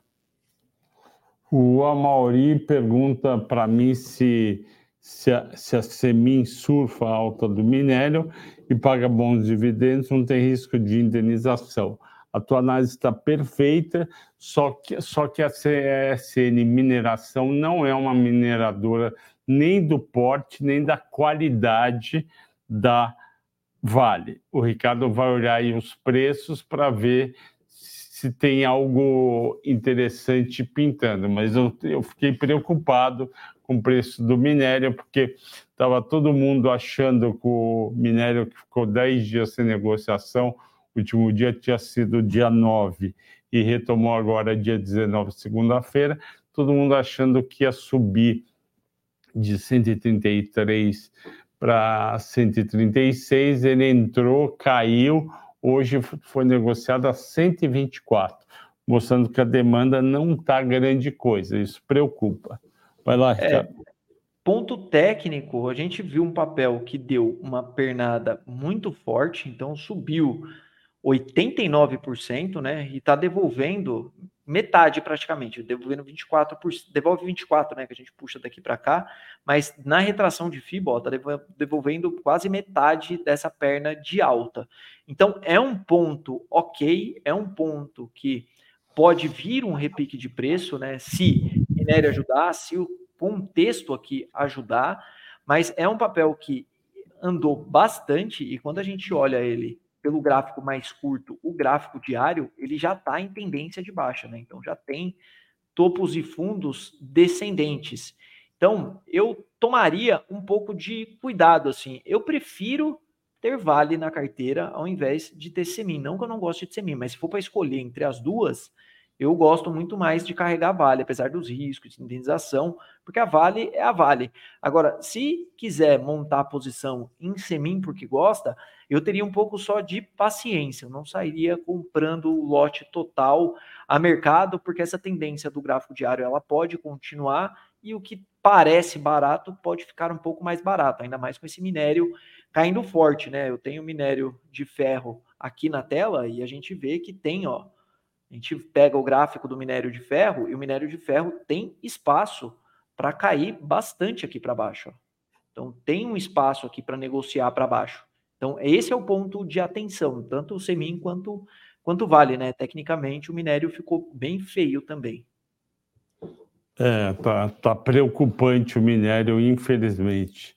Speaker 1: O Amauri pergunta para mim se, se, a, se a Semin surfa a alta do minério e paga bons dividendos, não tem risco de indenização. A tua análise está perfeita, só que, só que a CSN Mineração não é uma mineradora nem do porte, nem da qualidade da Vale. O Ricardo vai olhar aí os preços para ver se tem algo interessante pintando, mas eu, eu fiquei preocupado com o preço do minério, porque estava todo mundo achando que o minério que ficou 10 dias sem negociação, o último dia tinha sido dia 9 e retomou agora dia 19, segunda-feira, todo mundo achando que ia subir de 133 para 136, ele entrou, caiu, hoje foi negociado a 124, mostrando que a demanda não está grande coisa, isso preocupa. Vai lá, é, Ricardo. É,
Speaker 3: ponto técnico, a gente viu um papel que deu uma pernada muito forte, então subiu 89%, né? E está devolvendo metade praticamente, devolvendo 24%, devolve 24, né, que a gente puxa daqui para cá, mas na retração de FIBA, está devolvendo quase metade dessa perna de alta. Então é um ponto ok, é um ponto que pode vir um repique de preço, né, se minério ajudar, se o contexto aqui ajudar, mas é um papel que andou bastante e quando a gente olha ele pelo gráfico mais curto, o gráfico diário, ele já está em tendência de baixa, né? Então já tem topos e fundos descendentes. Então, eu tomaria um pouco de cuidado, assim. Eu prefiro ter Vale na carteira ao invés de ter Semin. Não que eu não goste de Semin, mas se for para escolher entre as duas, eu gosto muito mais de carregar Vale, apesar dos riscos de indenização, porque a Vale é a Vale. Agora, se quiser montar a posição em Semin porque gosta, eu teria um pouco só de paciência. Eu não sairia comprando o lote total a mercado, porque essa tendência do gráfico diário ela pode continuar e o que parece barato pode ficar um pouco mais barato, ainda mais com esse minério caindo forte, né? Eu tenho minério de ferro aqui na tela e a gente vê que tem, ó, a gente pega o gráfico do minério de ferro e o minério de ferro tem espaço para cair bastante aqui para baixo. Então tem um espaço aqui para negociar para baixo. Então esse é o ponto de atenção, tanto o Semin quanto quanto Vale, né? Tecnicamente o minério ficou bem feio também.
Speaker 1: É, tá, tá preocupante o minério, infelizmente.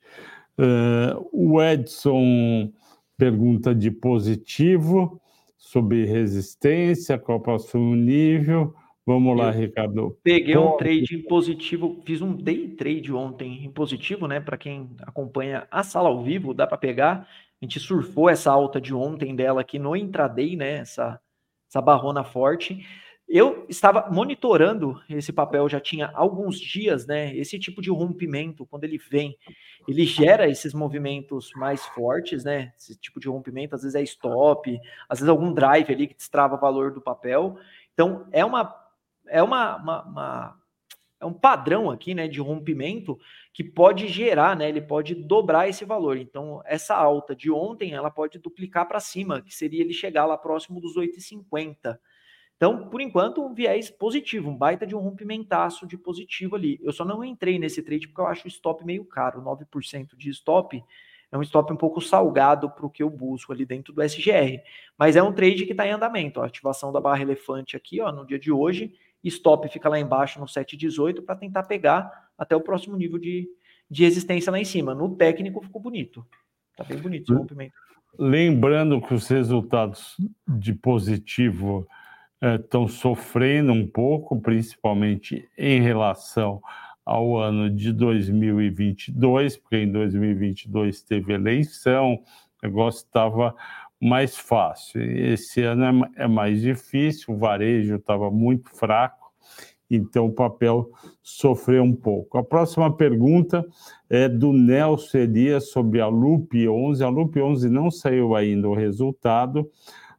Speaker 1: Uh, o Edson pergunta de positivo sobre resistência, qual o próximo nível. Vamos lá, Ricardo.
Speaker 3: Peguei um trade em positivo, fiz um day trade ontem em positivo, né? Para quem acompanha a sala ao vivo, dá para pegar. A gente surfou essa alta de ontem dela aqui no intraday, né? Essa, essa barrona forte. Eu estava monitorando esse papel já tinha alguns dias, né? Esse tipo de rompimento, quando ele vem, ele gera esses movimentos mais fortes, né? Esse tipo de rompimento, às vezes é stop, às vezes algum drive ali que destrava o valor do papel. Então, é uma é uma, uma, uma, é um padrão aqui, né, de rompimento que pode gerar, né, ele pode dobrar esse valor. Então, essa alta de ontem, ela pode duplicar para cima, que seria ele chegar lá próximo dos 8,50. Então, por enquanto, um viés positivo, um baita de um rompimentaço de positivo ali. Eu só não entrei nesse trade porque eu acho o stop meio caro, 9% de stop é um stop um pouco salgado para o que eu busco ali dentro do SGR. Mas é um trade que está em andamento. Ó, ativação da barra elefante aqui ó, no dia de hoje stop fica lá embaixo no 7,18 para tentar pegar até o próximo nível de, de resistência lá em cima. No técnico ficou bonito. Tá bem bonito esse rompimento.
Speaker 1: Lembrando que os resultados de positivo estão é, sofrendo um pouco, principalmente em relação ao ano de 2022, porque em 2022 teve eleição, o negócio estava mais fácil. Esse ano é, é mais difícil, o varejo estava muito fraco, então o papel sofreu um pouco. A próxima pergunta é do Nelson Elias sobre a LUP 11. A LUP 11 não saiu ainda o resultado,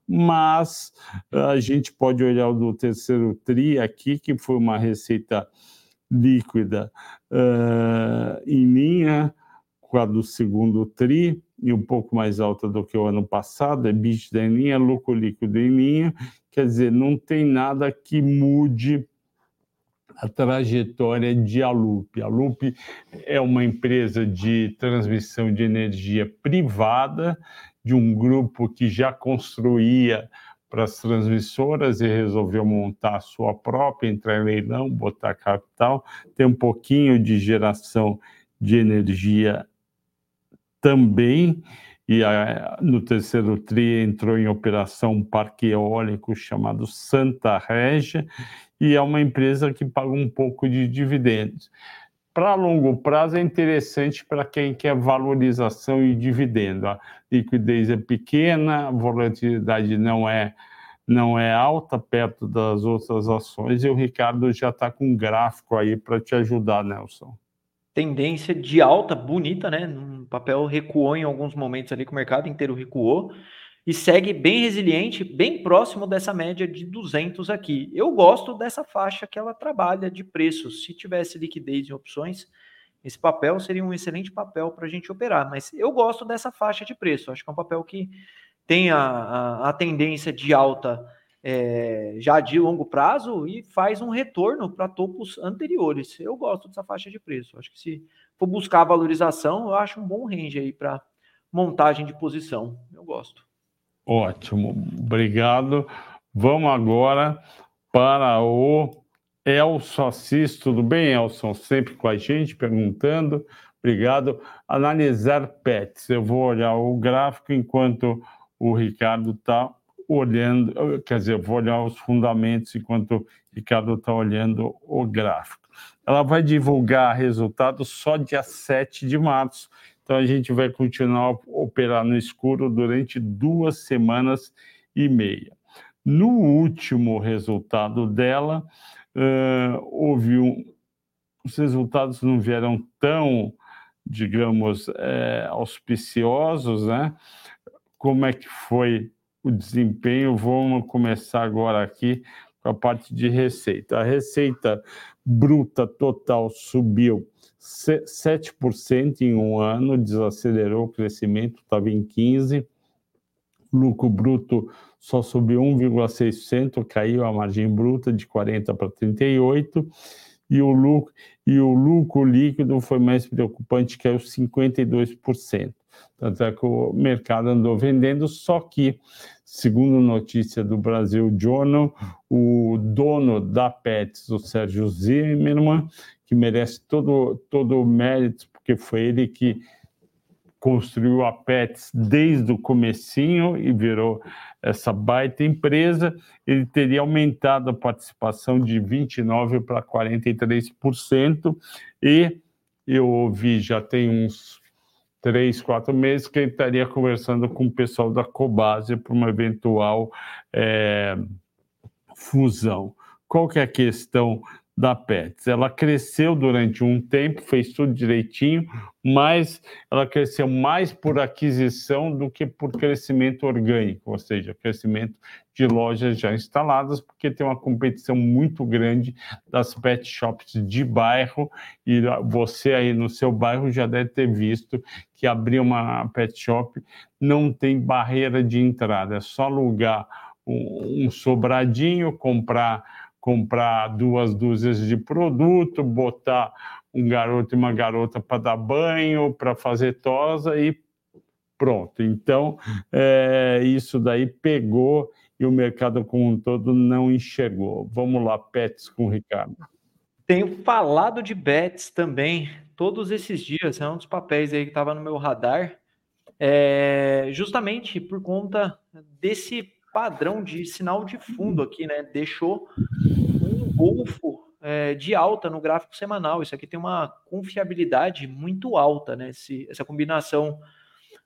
Speaker 1: mas a gente pode olhar o do terceiro TRI aqui, que foi uma receita líquida uh, em linha com a do segundo TRI, e um pouco mais alta do que o ano passado, é EBITDA em linha, lucro líquido em linha, quer dizer, não tem nada que mude a trajetória de Alup. A Alup é uma empresa de transmissão de energia privada de um grupo que já construía para as transmissoras e resolveu montar a sua própria, entrar em leilão, botar capital, tem um pouquinho de geração de energia também, e a, no terceiro TRI entrou em operação um parque eólico chamado Santa Régia, e é uma empresa que paga um pouco de dividendos. Para longo prazo é interessante para quem quer valorização e dividendo. A liquidez é pequena, a volatilidade não é não é alta perto das outras ações e o Ricardo já está com um gráfico aí para te ajudar, Nelson
Speaker 3: tendência de alta bonita, né? O papel recuou em alguns momentos ali que o mercado inteiro recuou e segue bem resiliente, bem próximo dessa média de 200 aqui. Eu gosto dessa faixa que ela trabalha de preços. Se tivesse liquidez em opções, esse papel seria um excelente papel para a gente operar, mas eu gosto dessa faixa de preço. Acho que é um papel que tem a, a, a tendência de alta é, já de longo prazo e faz um retorno para topos anteriores. Eu gosto dessa faixa de preço. Acho que se for buscar valorização, eu acho um bom range aí para montagem de posição. Eu gosto.
Speaker 1: Ótimo, obrigado. Vamos agora para o Elson Assis. Tudo bem, Elson? Sempre com a gente, perguntando. Obrigado. Analisar pets. Eu vou olhar o gráfico enquanto o Ricardo está olhando, quer dizer, vou olhar os fundamentos enquanto o Ricardo está olhando o gráfico. Ela vai divulgar resultados só dia 7 de março, então a gente vai continuar a operar no escuro durante duas semanas e meia. No último resultado dela, uh, houve um, os resultados não vieram tão, digamos, é, auspiciosos, né? Como é que foi o desempenho. Vamos começar agora aqui com a parte de receita. A receita bruta total subiu 7% em um ano, desacelerou o crescimento, estava em 15%. Lucro bruto só subiu 1,6%, caiu a margem bruta de 40% para 38%. E o, lucro, e o lucro líquido foi mais preocupante, caiu 52%. Tanto é que o mercado andou vendendo, só que, segundo notícia do Brasil Journal, o dono da Pets, o Sérgio Zimmermann, que merece todo, todo o mérito, porque foi ele que construiu a Pets desde o comecinho e virou essa baita empresa, ele teria aumentado a participação de 29% para 43%, e eu ouvi já tem uns três, quatro meses que ele estaria conversando com o pessoal da Cobase para uma eventual é, fusão. Qual que é a questão da Pets. Ela cresceu durante um tempo, fez tudo direitinho, mas ela cresceu mais por aquisição do que por crescimento orgânico, ou seja, crescimento de lojas já instaladas, porque tem uma competição muito grande das pet shops de bairro, e você aí no seu bairro já deve ter visto que abrir uma pet shop não tem barreira de entrada, é só alugar um, sobradinho, comprar comprar duas dúzias de produto, botar um garoto e uma garota para dar banho, para fazer tosa e pronto. Então, é, isso daí pegou e o mercado como um todo não enxergou. Vamos lá, Pets com o Ricardo.
Speaker 3: Tenho falado de Bets também todos esses dias, é um dos papéis aí que estava no meu radar, é, justamente por conta desse padrão de sinal de fundo aqui, né? Deixou um golfo é, de alta no gráfico semanal. Isso aqui tem uma confiabilidade muito alta, né? Esse, essa combinação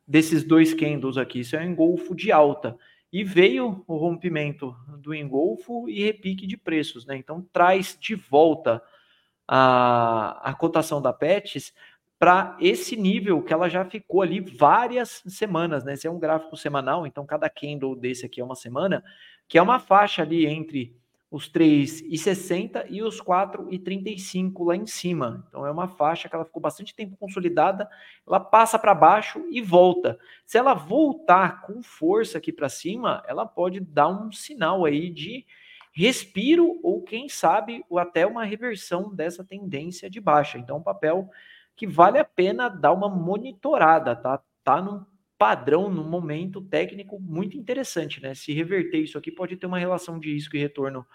Speaker 3: desses dois candles aqui. Isso é um engolfo de alta. E veio o rompimento do engolfo e repique de preços, né? Então traz de volta a, a cotação da PETS para esse nível que ela já ficou ali várias semanas, né? Esse é um gráfico semanal, então cada candle desse aqui é uma semana, que é uma faixa ali entre os 3,60 e os 4,35 lá em cima. Então é uma faixa que ela ficou bastante tempo consolidada, ela passa para baixo e volta. Se ela voltar com força aqui para cima, ela pode dar um sinal aí de respiro ou quem sabe até uma reversão dessa tendência de baixa. Então, o papel que vale a pena dar uma monitorada, tá? Tá num padrão, num momento técnico muito interessante, né? Se reverter isso aqui, pode ter uma relação de risco e retorno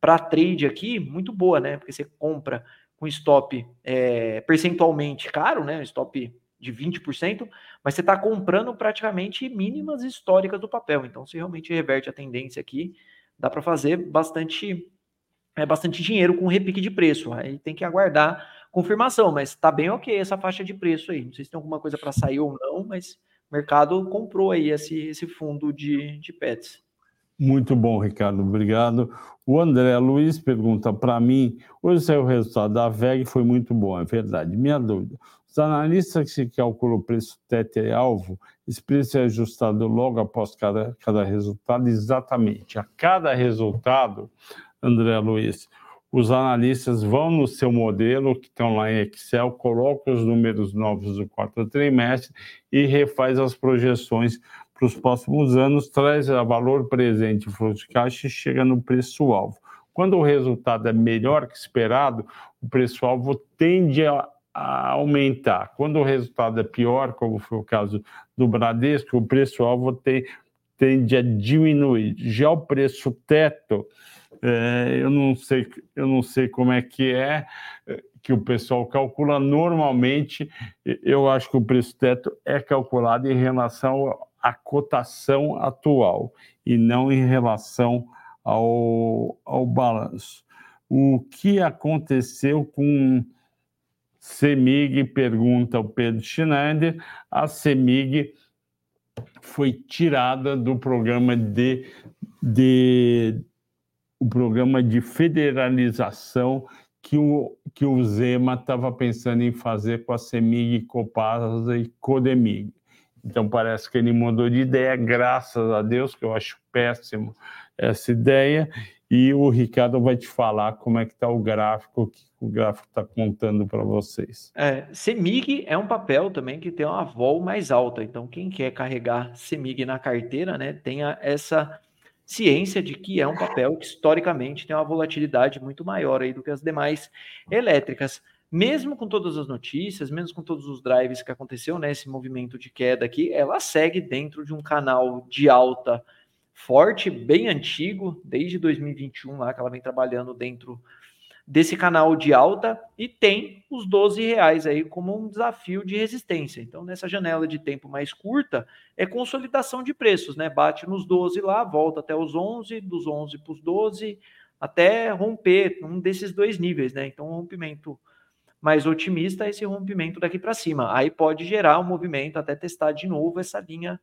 Speaker 3: para trade aqui muito boa, né? Porque você compra com stop é, percentualmente caro, né? Stop de 20%, mas você está comprando praticamente mínimas históricas do papel. Então, se realmente reverte a tendência aqui, dá para fazer bastante, é, bastante dinheiro com repique de preço. Aí tem que aguardar confirmação, mas está bem ok essa faixa de preço aí. Não sei se tem alguma coisa para sair ou não, mas o mercado comprou aí esse, esse fundo de, de pets.
Speaker 1: Muito bom, Ricardo, obrigado. O André Luiz pergunta para mim: hoje saiu o resultado da VEG, foi muito bom, é verdade. Minha dúvida: os analistas que calculam o preço teto e alvo, esse preço é ajustado logo após cada, cada resultado? Exatamente. A cada resultado, André Luiz, os analistas vão no seu modelo, que estão lá em Excel, colocam os números novos do quarto trimestre e refaz as projeções para os próximos anos, traz a valor presente fluxo de caixa e chega no preço-alvo. Quando o resultado é melhor que esperado, o preço-alvo tende a, aumentar. Quando o resultado é pior, como foi o caso do Bradesco, o preço-alvo tende a diminuir. Já o preço teto é, eu não sei, eu não sei como é que é que o pessoal calcula. Normalmente, eu acho que o preço teto é calculado em relação à cotação atual e não em relação ao, ao balanço. O que aconteceu com CEMIG? Pergunta o Pedro Schneider. A CEMIG foi tirada do programa de, de o programa de federalização que o, que o Zema estava pensando em fazer com a CEMIG, Copasa e Codemig. Então parece que ele mudou de ideia, graças a Deus, que eu acho péssimo essa ideia. E o Ricardo vai te falar como é que está o gráfico, que o gráfico está contando para vocês.
Speaker 3: É, CEMIG é um papel também que tem uma vol mais alta. Então, quem quer carregar CEMIG na carteira, né, tenha essa ciência de que é um papel que historicamente tem uma volatilidade muito maior aí do que as demais elétricas. Mesmo com todas as notícias, mesmo com todos os drives que aconteceu, né, movimento de queda aqui, ela segue dentro de um canal de alta forte, bem antigo, desde 2021 lá que ela vem trabalhando dentro desse canal de alta e tem os 12 reais aí como um desafio de resistência. Então, nessa janela de tempo mais curta, é consolidação de preços, né? Bate nos 12 lá, volta até os 11, dos 11 para os 12, até romper um desses dois níveis, né? Então, um rompimento mais otimista esse rompimento daqui para cima. Aí pode gerar um movimento até testar de novo essa linha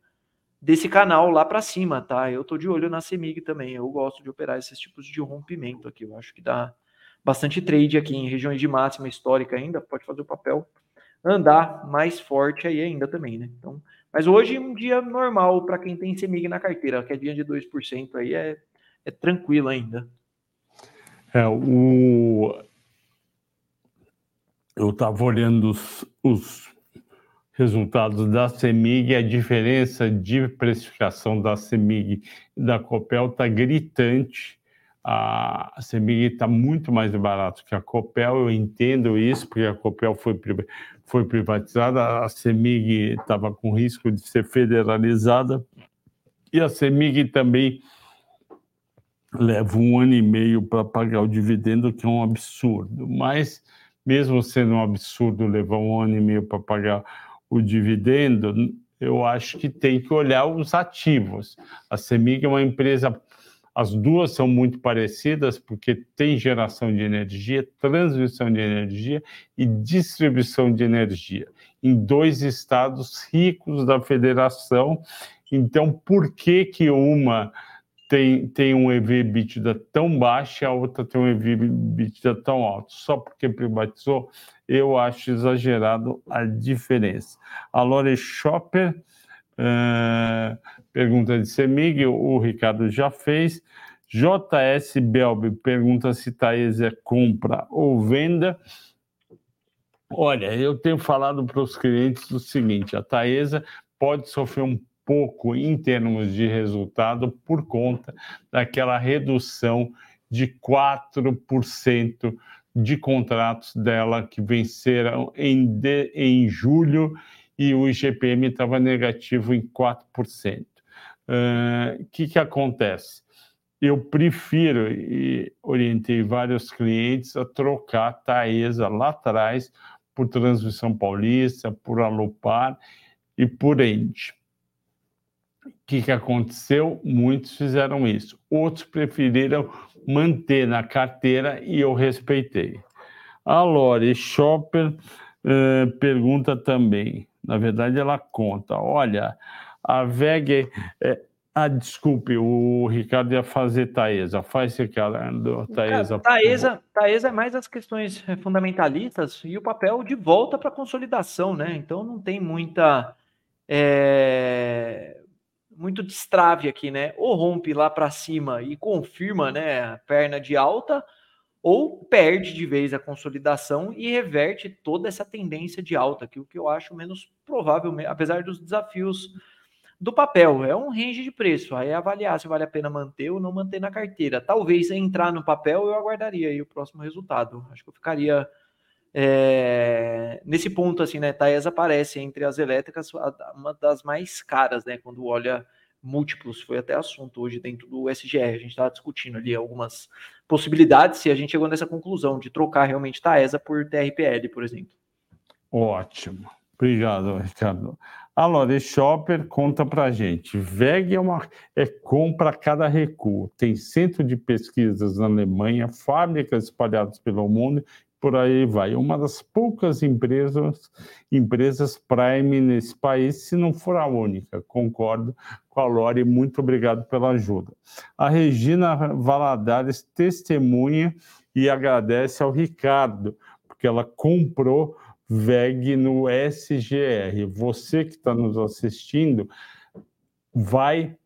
Speaker 3: desse canal lá para cima, tá? Eu tô de olho na CEMIG também. Eu gosto de operar esses tipos de rompimento aqui. Eu acho que dá bastante trade aqui em regiões de máxima histórica ainda, pode fazer o papel andar mais forte aí ainda também, né? Então, mas hoje um dia normal para quem tem CEMIG na carteira, que é dia de 2% aí é, é tranquilo ainda.
Speaker 1: É, o... Eu estava olhando os, os resultados da CEMIG, a diferença de precificação da CEMIG e da Copel está gritante a CEMIG está muito mais barato que a Copel, eu entendo isso, porque a Copel foi, foi privatizada, a CEMIG estava com risco de ser federalizada, e a CEMIG também leva um ano e meio para pagar o dividendo, que é um absurdo. Mas, mesmo sendo um absurdo levar um ano e meio para pagar o dividendo, eu acho que tem que olhar os ativos. A CEMIG é uma empresa as duas são muito parecidas porque tem geração de energia, transmissão de energia e distribuição de energia em dois estados ricos da federação. Então, por que que uma tem, tem um EV/EBITDA tão baixo e a outra tem um EV/EBITDA tão alto? Só porque privatizou? Eu acho exagerado a diferença. A Lore Shopper Uh, pergunta de Semig, o Ricardo já fez. JS Belbi pergunta se Thaís é compra ou venda. Olha, eu tenho falado para os clientes o seguinte: a Taesa pode sofrer um pouco em termos de resultado por conta daquela redução de 4% de contratos dela que venceram em, de, em julho e o IGPM estava negativo em 4%. O uh, que, que acontece? Eu prefiro, e orientei vários clientes a trocar Taesa lá atrás por Transmissão Paulista, por Alupar e por Ende. O que, que aconteceu? Muitos fizeram isso. Outros preferiram manter na carteira e eu respeitei. A Lore Shopper uh, pergunta também: na verdade, ela conta. Olha, a VEG. É, ah, desculpe, o Ricardo ia fazer Taesa. Faz, Ricardo,
Speaker 3: Taesa. Taesa, Taesa é mais as questões fundamentalistas e o papel de volta para consolidação, né? Então não tem muita. É, muito destrave aqui, né? Ou rompe lá para cima e confirma, né? A perna de alta, ou perde de vez a consolidação e reverte toda essa tendência de alta, que o que eu acho menos provável, apesar dos desafios do papel. É um range de preço, aí é avaliar se vale a pena manter ou não manter na carteira. Talvez entrar no papel eu aguardaria aí o próximo resultado. Acho que eu ficaria é, nesse ponto assim, né? Taesa aparece entre as elétricas uma das mais caras, né? Quando olha múltiplos, foi até assunto hoje dentro do SGR. A gente estava discutindo ali algumas possibilidades e a gente chegou nessa conclusão de trocar realmente Taesa por TRPL, por exemplo.
Speaker 1: Ótimo. Obrigado, Ricardo. A Lore Shopper conta para gente. VEG é, uma, é compra a cada recuo. Tem centro de pesquisas na Alemanha, fábricas espalhadas pelo mundo por aí vai. Uma das poucas empresas, empresas Prime nesse país, se não for a única. Concordo com a Lore, muito obrigado pela ajuda. A Regina Valadares testemunha e agradece ao Ricardo, porque ela comprou VEG no SGR. Você que está nos assistindo, vai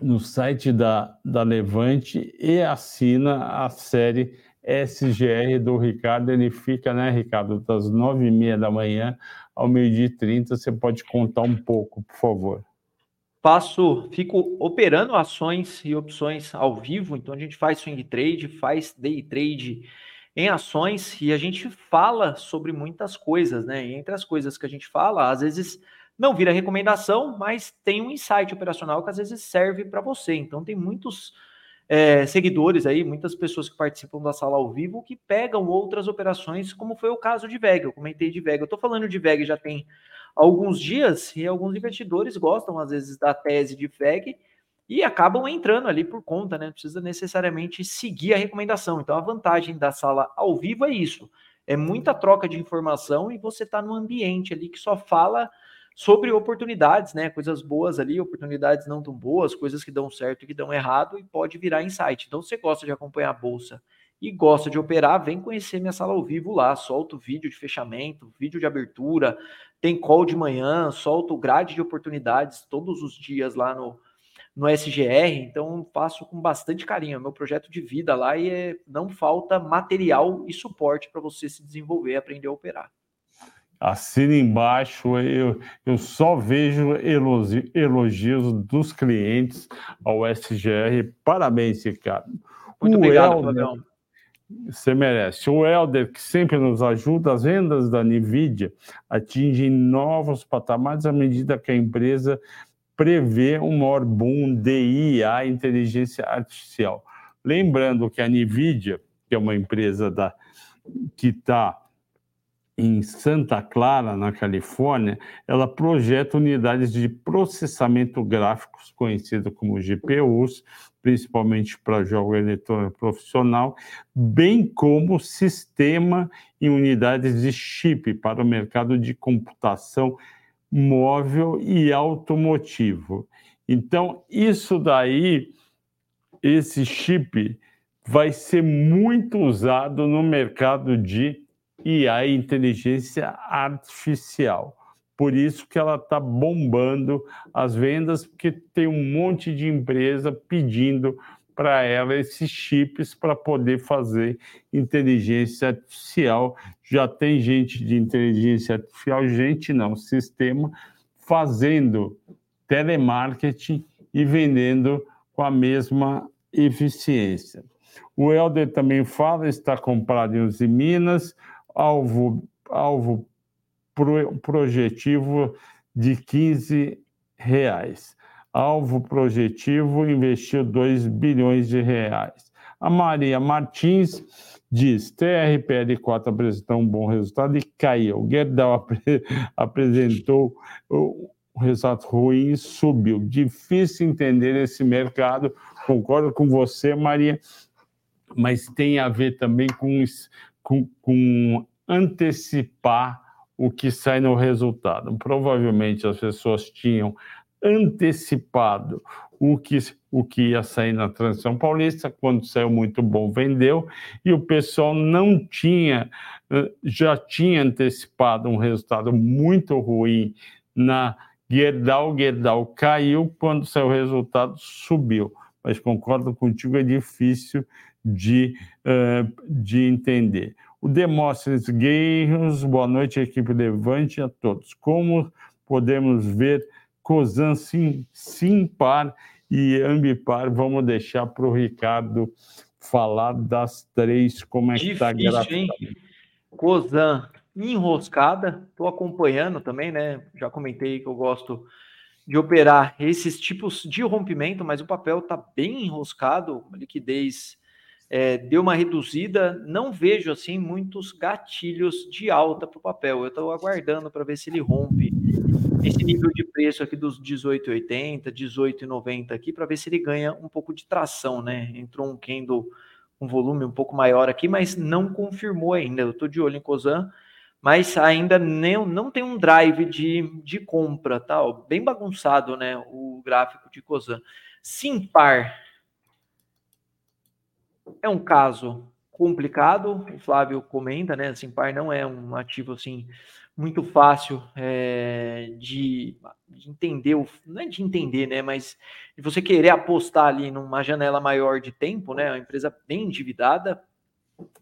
Speaker 1: no site da, da Levante e assina a série SGR do Ricardo, ele fica, né, Ricardo, das nove e meia da manhã ao meio-dia e trinta. Você pode contar um pouco, por favor.
Speaker 3: Passo, fico operando ações e opções ao vivo, então a gente faz swing trade, faz day trade em ações e a gente fala sobre muitas coisas, né? E entre as coisas que a gente fala, às vezes não vira recomendação, mas tem um insight operacional que às vezes serve para você. Então tem muitos é, seguidores aí, muitas pessoas que participam da sala ao vivo, que pegam outras operações, como foi o caso de VEG. Eu comentei de VEG. Eu estou falando de VEG já tem alguns dias e alguns investidores gostam, às vezes, da tese de VEG e acabam entrando ali por conta, né? Não precisa necessariamente seguir a recomendação. Então, a vantagem da sala ao vivo é isso. É muita troca de informação e você está num ambiente ali que só fala sobre oportunidades, né? Coisas boas ali, oportunidades não tão boas, coisas que dão certo e que dão errado e pode virar insight. Então, você gosta de acompanhar a bolsa e gosta de operar, vem conhecer minha sala ao vivo lá. Solto vídeo de fechamento, vídeo de abertura, tem call de manhã, solto grade de oportunidades todos os dias lá no, no SGR. Então, faço com bastante carinho. É meu projeto de vida lá e é, não falta material e suporte para você se desenvolver e aprender a operar
Speaker 1: assina embaixo. Eu, eu só vejo elogios, elogios dos clientes ao SGR. Parabéns, Ricardo.
Speaker 3: Muito o obrigado, Helder,
Speaker 1: Você merece. O Helder, que sempre nos ajuda, as vendas da NVIDIA atingem novos patamares à medida que a empresa prevê um maior boom de IA, inteligência artificial. Lembrando que a NVIDIA, que é uma empresa da, que está em Santa Clara, na Califórnia, ela projeta unidades de processamento gráficos, conhecidas como GPUs, principalmente para jogo eletrônico profissional, bem como sistema e unidades de chip para o mercado de computação móvel e automotivo. Então, isso daí, esse chip vai ser muito usado no mercado de e a inteligência artificial. Por isso que ela está bombando as vendas, porque tem um monte de empresa pedindo para ela esses chips para poder fazer inteligência artificial. Já tem gente de inteligência artificial, gente não, sistema, fazendo telemarketing e vendendo com a mesma eficiência. O Helder também fala, está comprado em Minas, alvo, alvo pro, projetivo de 15 reais. Alvo projetivo investiu 2 bilhões de reais. A Maria Martins diz: TRPL4 apresentou um bom resultado e caiu. Gerdau ap apresentou o resultado ruim e subiu. Difícil entender esse mercado. Concordo com você, Maria, mas tem a ver também com, com, com antecipar o que sai no resultado. Provavelmente as pessoas tinham antecipado o que, o que ia sair na transição paulista, quando saiu muito bom, vendeu, e o pessoal não tinha, já tinha antecipado um resultado muito ruim na Gerdau, Gerdau caiu, quando saiu o resultado, subiu. Mas concordo contigo, é difícil de, de entender. O Demóstenes Guerreiros, boa noite, equipe Levante a todos. Como podemos ver COSAN sim, Simpar e Ambipar? Vamos deixar para o Ricardo falar das três, como é que está
Speaker 3: graficamente. COSAN enroscada, estou acompanhando também, né? Já comentei que eu gosto de operar esses tipos de rompimento, mas o papel está bem enroscado, liquidez é, deu uma reduzida. Não vejo assim muitos gatilhos de alta para o papel. Eu estou aguardando para ver se ele rompe esse nível de preço aqui dos 18,80, 18,90 aqui, para ver se ele ganha um pouco de tração, né? Entrou um candle um volume um pouco maior aqui, mas não confirmou ainda. Eu estou de olho em Cosan, mas ainda nem, não tem um drive de, de compra, tá? Ó, bem bagunçado, né? O gráfico de Cosan. Simpar, é um caso complicado, o Flávio comenta, né? Assim, par não é um ativo assim muito fácil é, de, de, entender, não é de entender, né? Mas de você querer apostar ali numa janela maior de tempo, né? Uma empresa bem endividada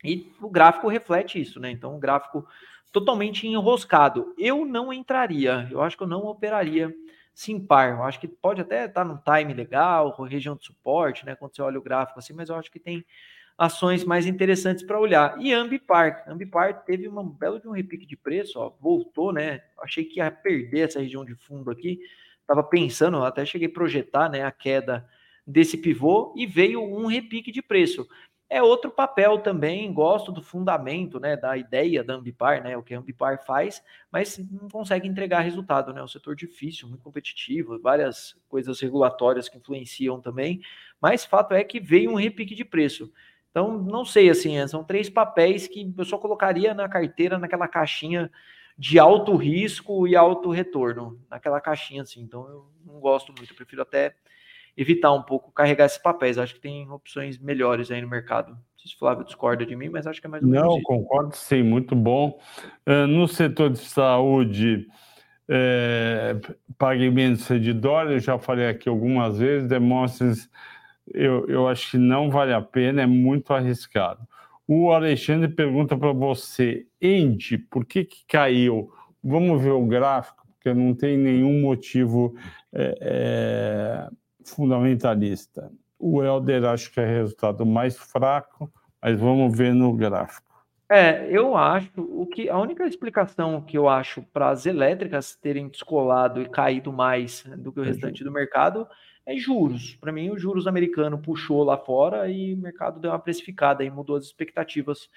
Speaker 3: e o gráfico reflete isso, né? Então, o gráfico totalmente enroscado. Eu não entraria, eu acho que eu não operaria Simpar. Eu acho que pode até estar num time legal, região de suporte, né? Quando você olha o gráfico assim, mas eu acho que tem ações mais interessantes para olhar. E Ambipar, Ambipar teve um belo de um repique de preço, ó, voltou, né? Achei que ia perder essa região de fundo aqui. Estava pensando, até cheguei a projetar, né, a queda desse pivô e veio um repique de preço. É outro papel também, gosto do fundamento, né, da ideia da Ambipar, né, o que a Ambipar faz, mas não consegue entregar resultado, né, é um setor difícil, muito competitivo, várias coisas regulatórias que influenciam também, mas fato é que veio um repique de preço. Então, não sei, assim, é, são três papéis que eu só colocaria na carteira, naquela caixinha de alto risco e alto retorno, naquela caixinha, assim, então eu não gosto muito, eu prefiro até evitar um pouco carregar esses papéis. Acho que tem opções melhores aí no mercado. Não sei se o Flávio discorda de mim, mas acho que é mais ou
Speaker 1: menos Não, concordo sim, muito bom. Uh, no setor de saúde, é, pagamentos de dólar, eu já falei aqui algumas vezes, demonstras, eu, eu acho que não vale a pena, é muito arriscado. O Alexandre pergunta para você, Andy, por que, que caiu? Vamos ver o gráfico, porque não tem nenhum motivo é, é, fundamentalista. O Helder acho que é resultado mais fraco, mas vamos ver no gráfico.
Speaker 3: É, eu acho o que a única explicação que eu acho para as elétricas terem descolado e caído mais do que o é restante do mercado é juros. Para mim, o juros americano puxou lá fora e o mercado deu uma precificada e mudou as expectativas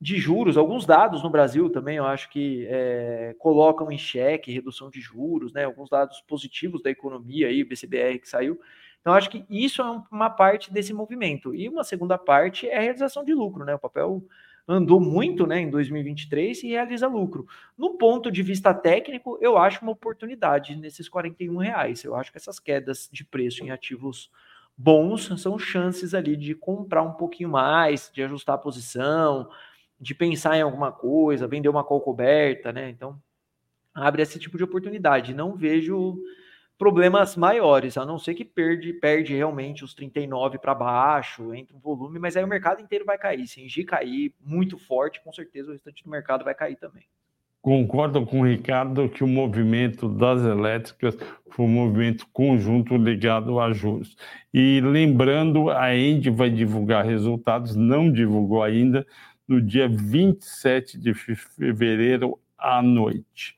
Speaker 3: de juros. Alguns dados no Brasil também eu acho que é, colocam em xeque redução de juros, né? Alguns dados positivos da economia aí, o BCBR que saiu. Então, acho que isso é uma parte desse movimento. E uma segunda parte é a realização de lucro, né? O papel andou muito né, em 2023 e realiza lucro. No ponto de vista técnico, eu acho uma oportunidade nesses 41 reais. Eu acho que essas quedas de preço em ativos bons são chances ali de comprar um pouquinho mais, de ajustar a posição, de pensar em alguma coisa, vender uma call coberta, né? Então, abre esse tipo de oportunidade. Não vejo problemas maiores, a não ser que perde, perde realmente os 39 para baixo, entra um volume, mas aí o mercado inteiro vai cair. Se Engie cair muito forte, com certeza o restante do mercado vai cair também.
Speaker 1: Concordo com o Ricardo que o movimento das elétricas foi um movimento conjunto ligado a juros. E lembrando, a End vai divulgar resultados, não divulgou ainda, no dia 27 de fevereiro à noite.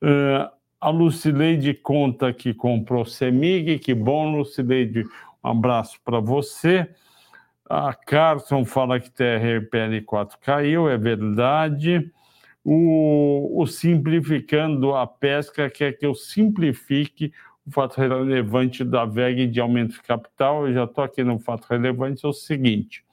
Speaker 1: Uh, a Lucileide conta que comprou Semig, que bom, Lucileide, um abraço para você. A Carson fala que TRPL4 caiu, é verdade. O, o, Simplificando a Pesca quer que eu simplifique o fato relevante da VEG de aumento de capital. Eu já estou aqui no fato relevante, é o seguinte.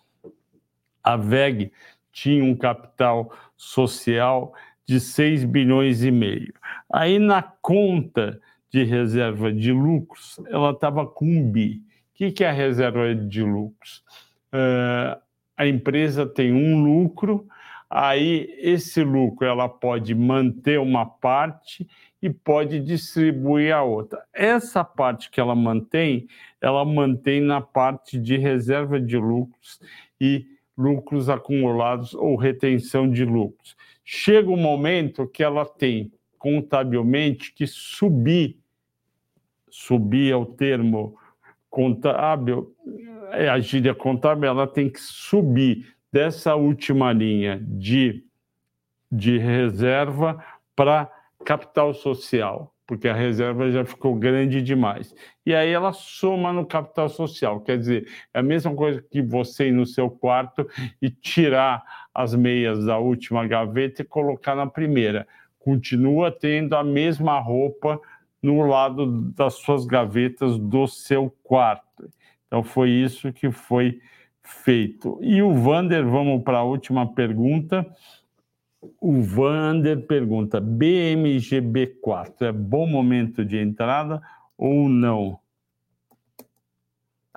Speaker 1: A VEG tinha um capital social de 6 bilhões e meio. Aí na conta de reserva de lucros, ela estava com um bi. O que, que é a reserva de lucros? Uh, a empresa tem um lucro, aí esse lucro ela pode manter uma parte e pode distribuir a outra. Essa parte que ela mantém, ela mantém na parte de reserva de lucros e lucros acumulados ou retenção de lucros. Chega um momento que ela tem contabilmente que subir, subir é o termo contábil, é a gíria contábil, ela tem que subir dessa última linha de, de reserva para capital social, porque a reserva já ficou grande demais. E aí ela soma no capital social, quer dizer, é a mesma coisa que você ir no seu quarto e tirar as meias da última gaveta e colocar na primeira. Continua tendo a mesma roupa no lado das suas gavetas do seu quarto. Então foi isso que foi feito. E o Vander, vamos para a última pergunta. O Vander pergunta: BMGB4 é bom momento de entrada ou não?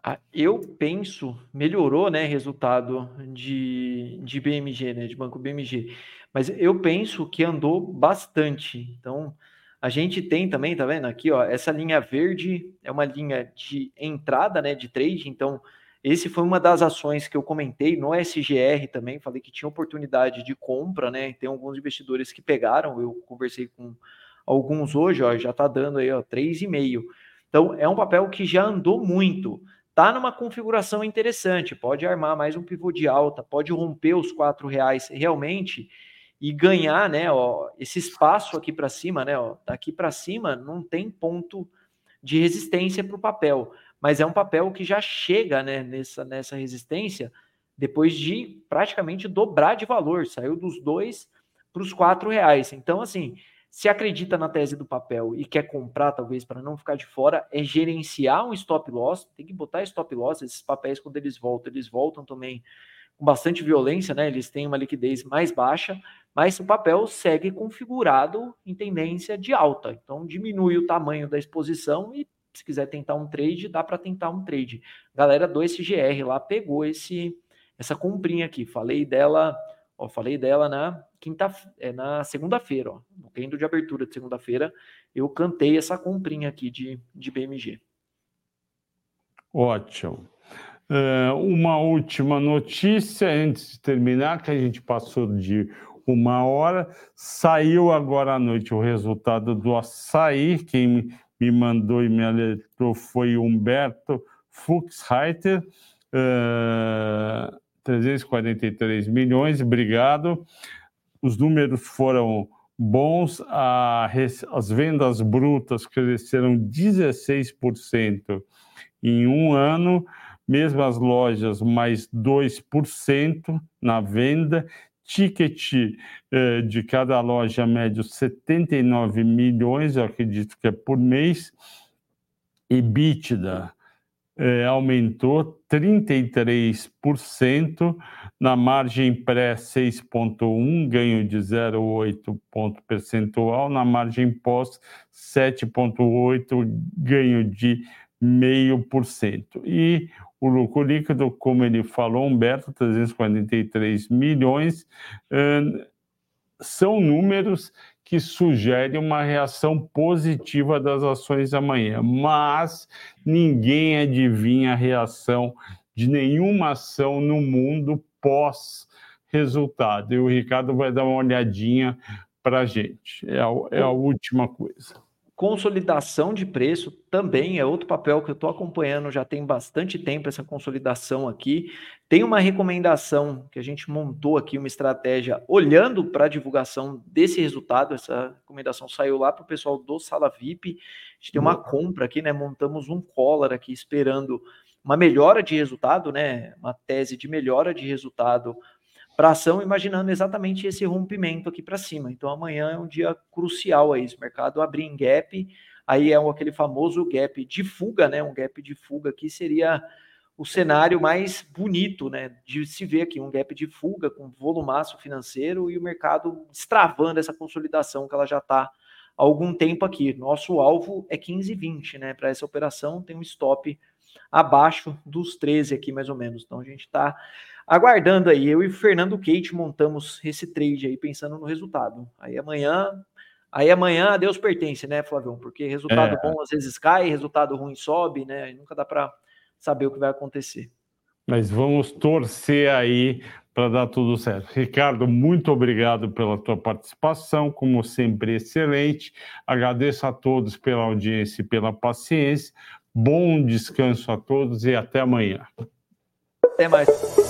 Speaker 3: Ah, eu penso, melhorou, né, resultado de, de BMG, né, de Banco BMG, mas eu penso que andou bastante. Então, a gente tem também, tá vendo aqui, ó, essa linha verde é uma linha de entrada, né, de trade. Então, esse foi uma das ações que eu comentei no SGR também, falei que tinha oportunidade de compra, né? Tem alguns investidores que pegaram, eu conversei com alguns hoje, ó, já tá dando aí, ó, 3,5. Então, é um papel que já andou muito tá numa configuração interessante, pode armar mais um pivô de alta, pode romper os quatro reais realmente e ganhar, né, ó, esse espaço aqui para cima, né, ó, daqui para cima não tem ponto de resistência para o papel, mas é um papel que já chega né, nessa, nessa resistência depois de praticamente dobrar de valor, saiu dos dois para os quatro reais. Então, assim, se acredita na tese do papel e quer comprar, talvez, para não ficar de fora, é gerenciar um stop loss, tem que botar stop loss, esses papéis, quando eles voltam, eles voltam também com bastante violência, né? Eles têm uma liquidez mais baixa, mas o papel segue configurado em tendência de alta. Então, diminui o tamanho da exposição e se quiser tentar um trade, dá para tentar um trade. Galera do SGR lá pegou esse essa comprinha aqui. Falei dela, ó, falei dela na quinta, é, na segunda-feira, ó, no tendo de abertura de segunda-feira, eu cantei essa comprinha aqui de, de BMG.
Speaker 1: Ótimo. Uh, uma última notícia antes de terminar, que a gente passou de uma hora. Saiu agora à noite o resultado do açaí. Quem me mandou e me alertou foi Humberto Fuchsreiter. Uh, 343 milhões, obrigado. Os números foram bons, a, as vendas brutas cresceram 16% em um ano, mesmo as lojas mais 2% na venda, ticket eh, de cada loja médio 79 milhões, eu acredito que é por mês, EBITDA é, aumentou 33%, na margem pré 6,1, ganho de 0,8 ponto percentual, na margem pós 7,8, ganho de meio por cento. E o lucro líquido, como ele falou, Humberto, 343 milhões, são números que sugere uma reação positiva das ações amanhã, mas ninguém adivinha a reação de nenhuma ação no mundo pós resultado. E o Ricardo vai dar uma olhadinha para a gente. É a, é a última coisa.
Speaker 3: Consolidação de preço também é outro papel que eu estou acompanhando já tem bastante tempo, essa consolidação aqui. Tem uma recomendação que a gente montou aqui, uma estratégia olhando para a divulgação desse resultado. Essa recomendação saiu lá para o pessoal do Sala VIP. A gente tem uma compra aqui, né? Montamos um collar aqui esperando uma melhora de resultado, né? Uma tese de melhora de resultado para ação, imaginando exatamente esse rompimento aqui para cima. Então amanhã é um dia crucial aí, o mercado abrir em gap, aí é aquele famoso gap de fuga, né? Um gap de fuga que seria o cenário mais bonito, né, de se ver aqui um gap de fuga com volumaço financeiro e o mercado destravando essa consolidação que ela já está há algum tempo aqui. Nosso alvo é 15,20, né? Para essa operação tem um stop abaixo dos 13 aqui mais ou menos. Então a gente está aguardando aí. Eu e o Fernando Kate montamos esse trade aí pensando no resultado. Aí amanhã, aí amanhã a Deus pertence, né, Flavião? Porque resultado é. bom às vezes cai, resultado ruim sobe, né? Nunca dá para saber o que vai acontecer.
Speaker 1: Mas vamos torcer aí para dar tudo certo. Ricardo, muito obrigado pela tua participação, como sempre excelente. Agradeço a todos pela audiência e pela paciência. Bom descanso a todos e até amanhã.
Speaker 3: Até mais.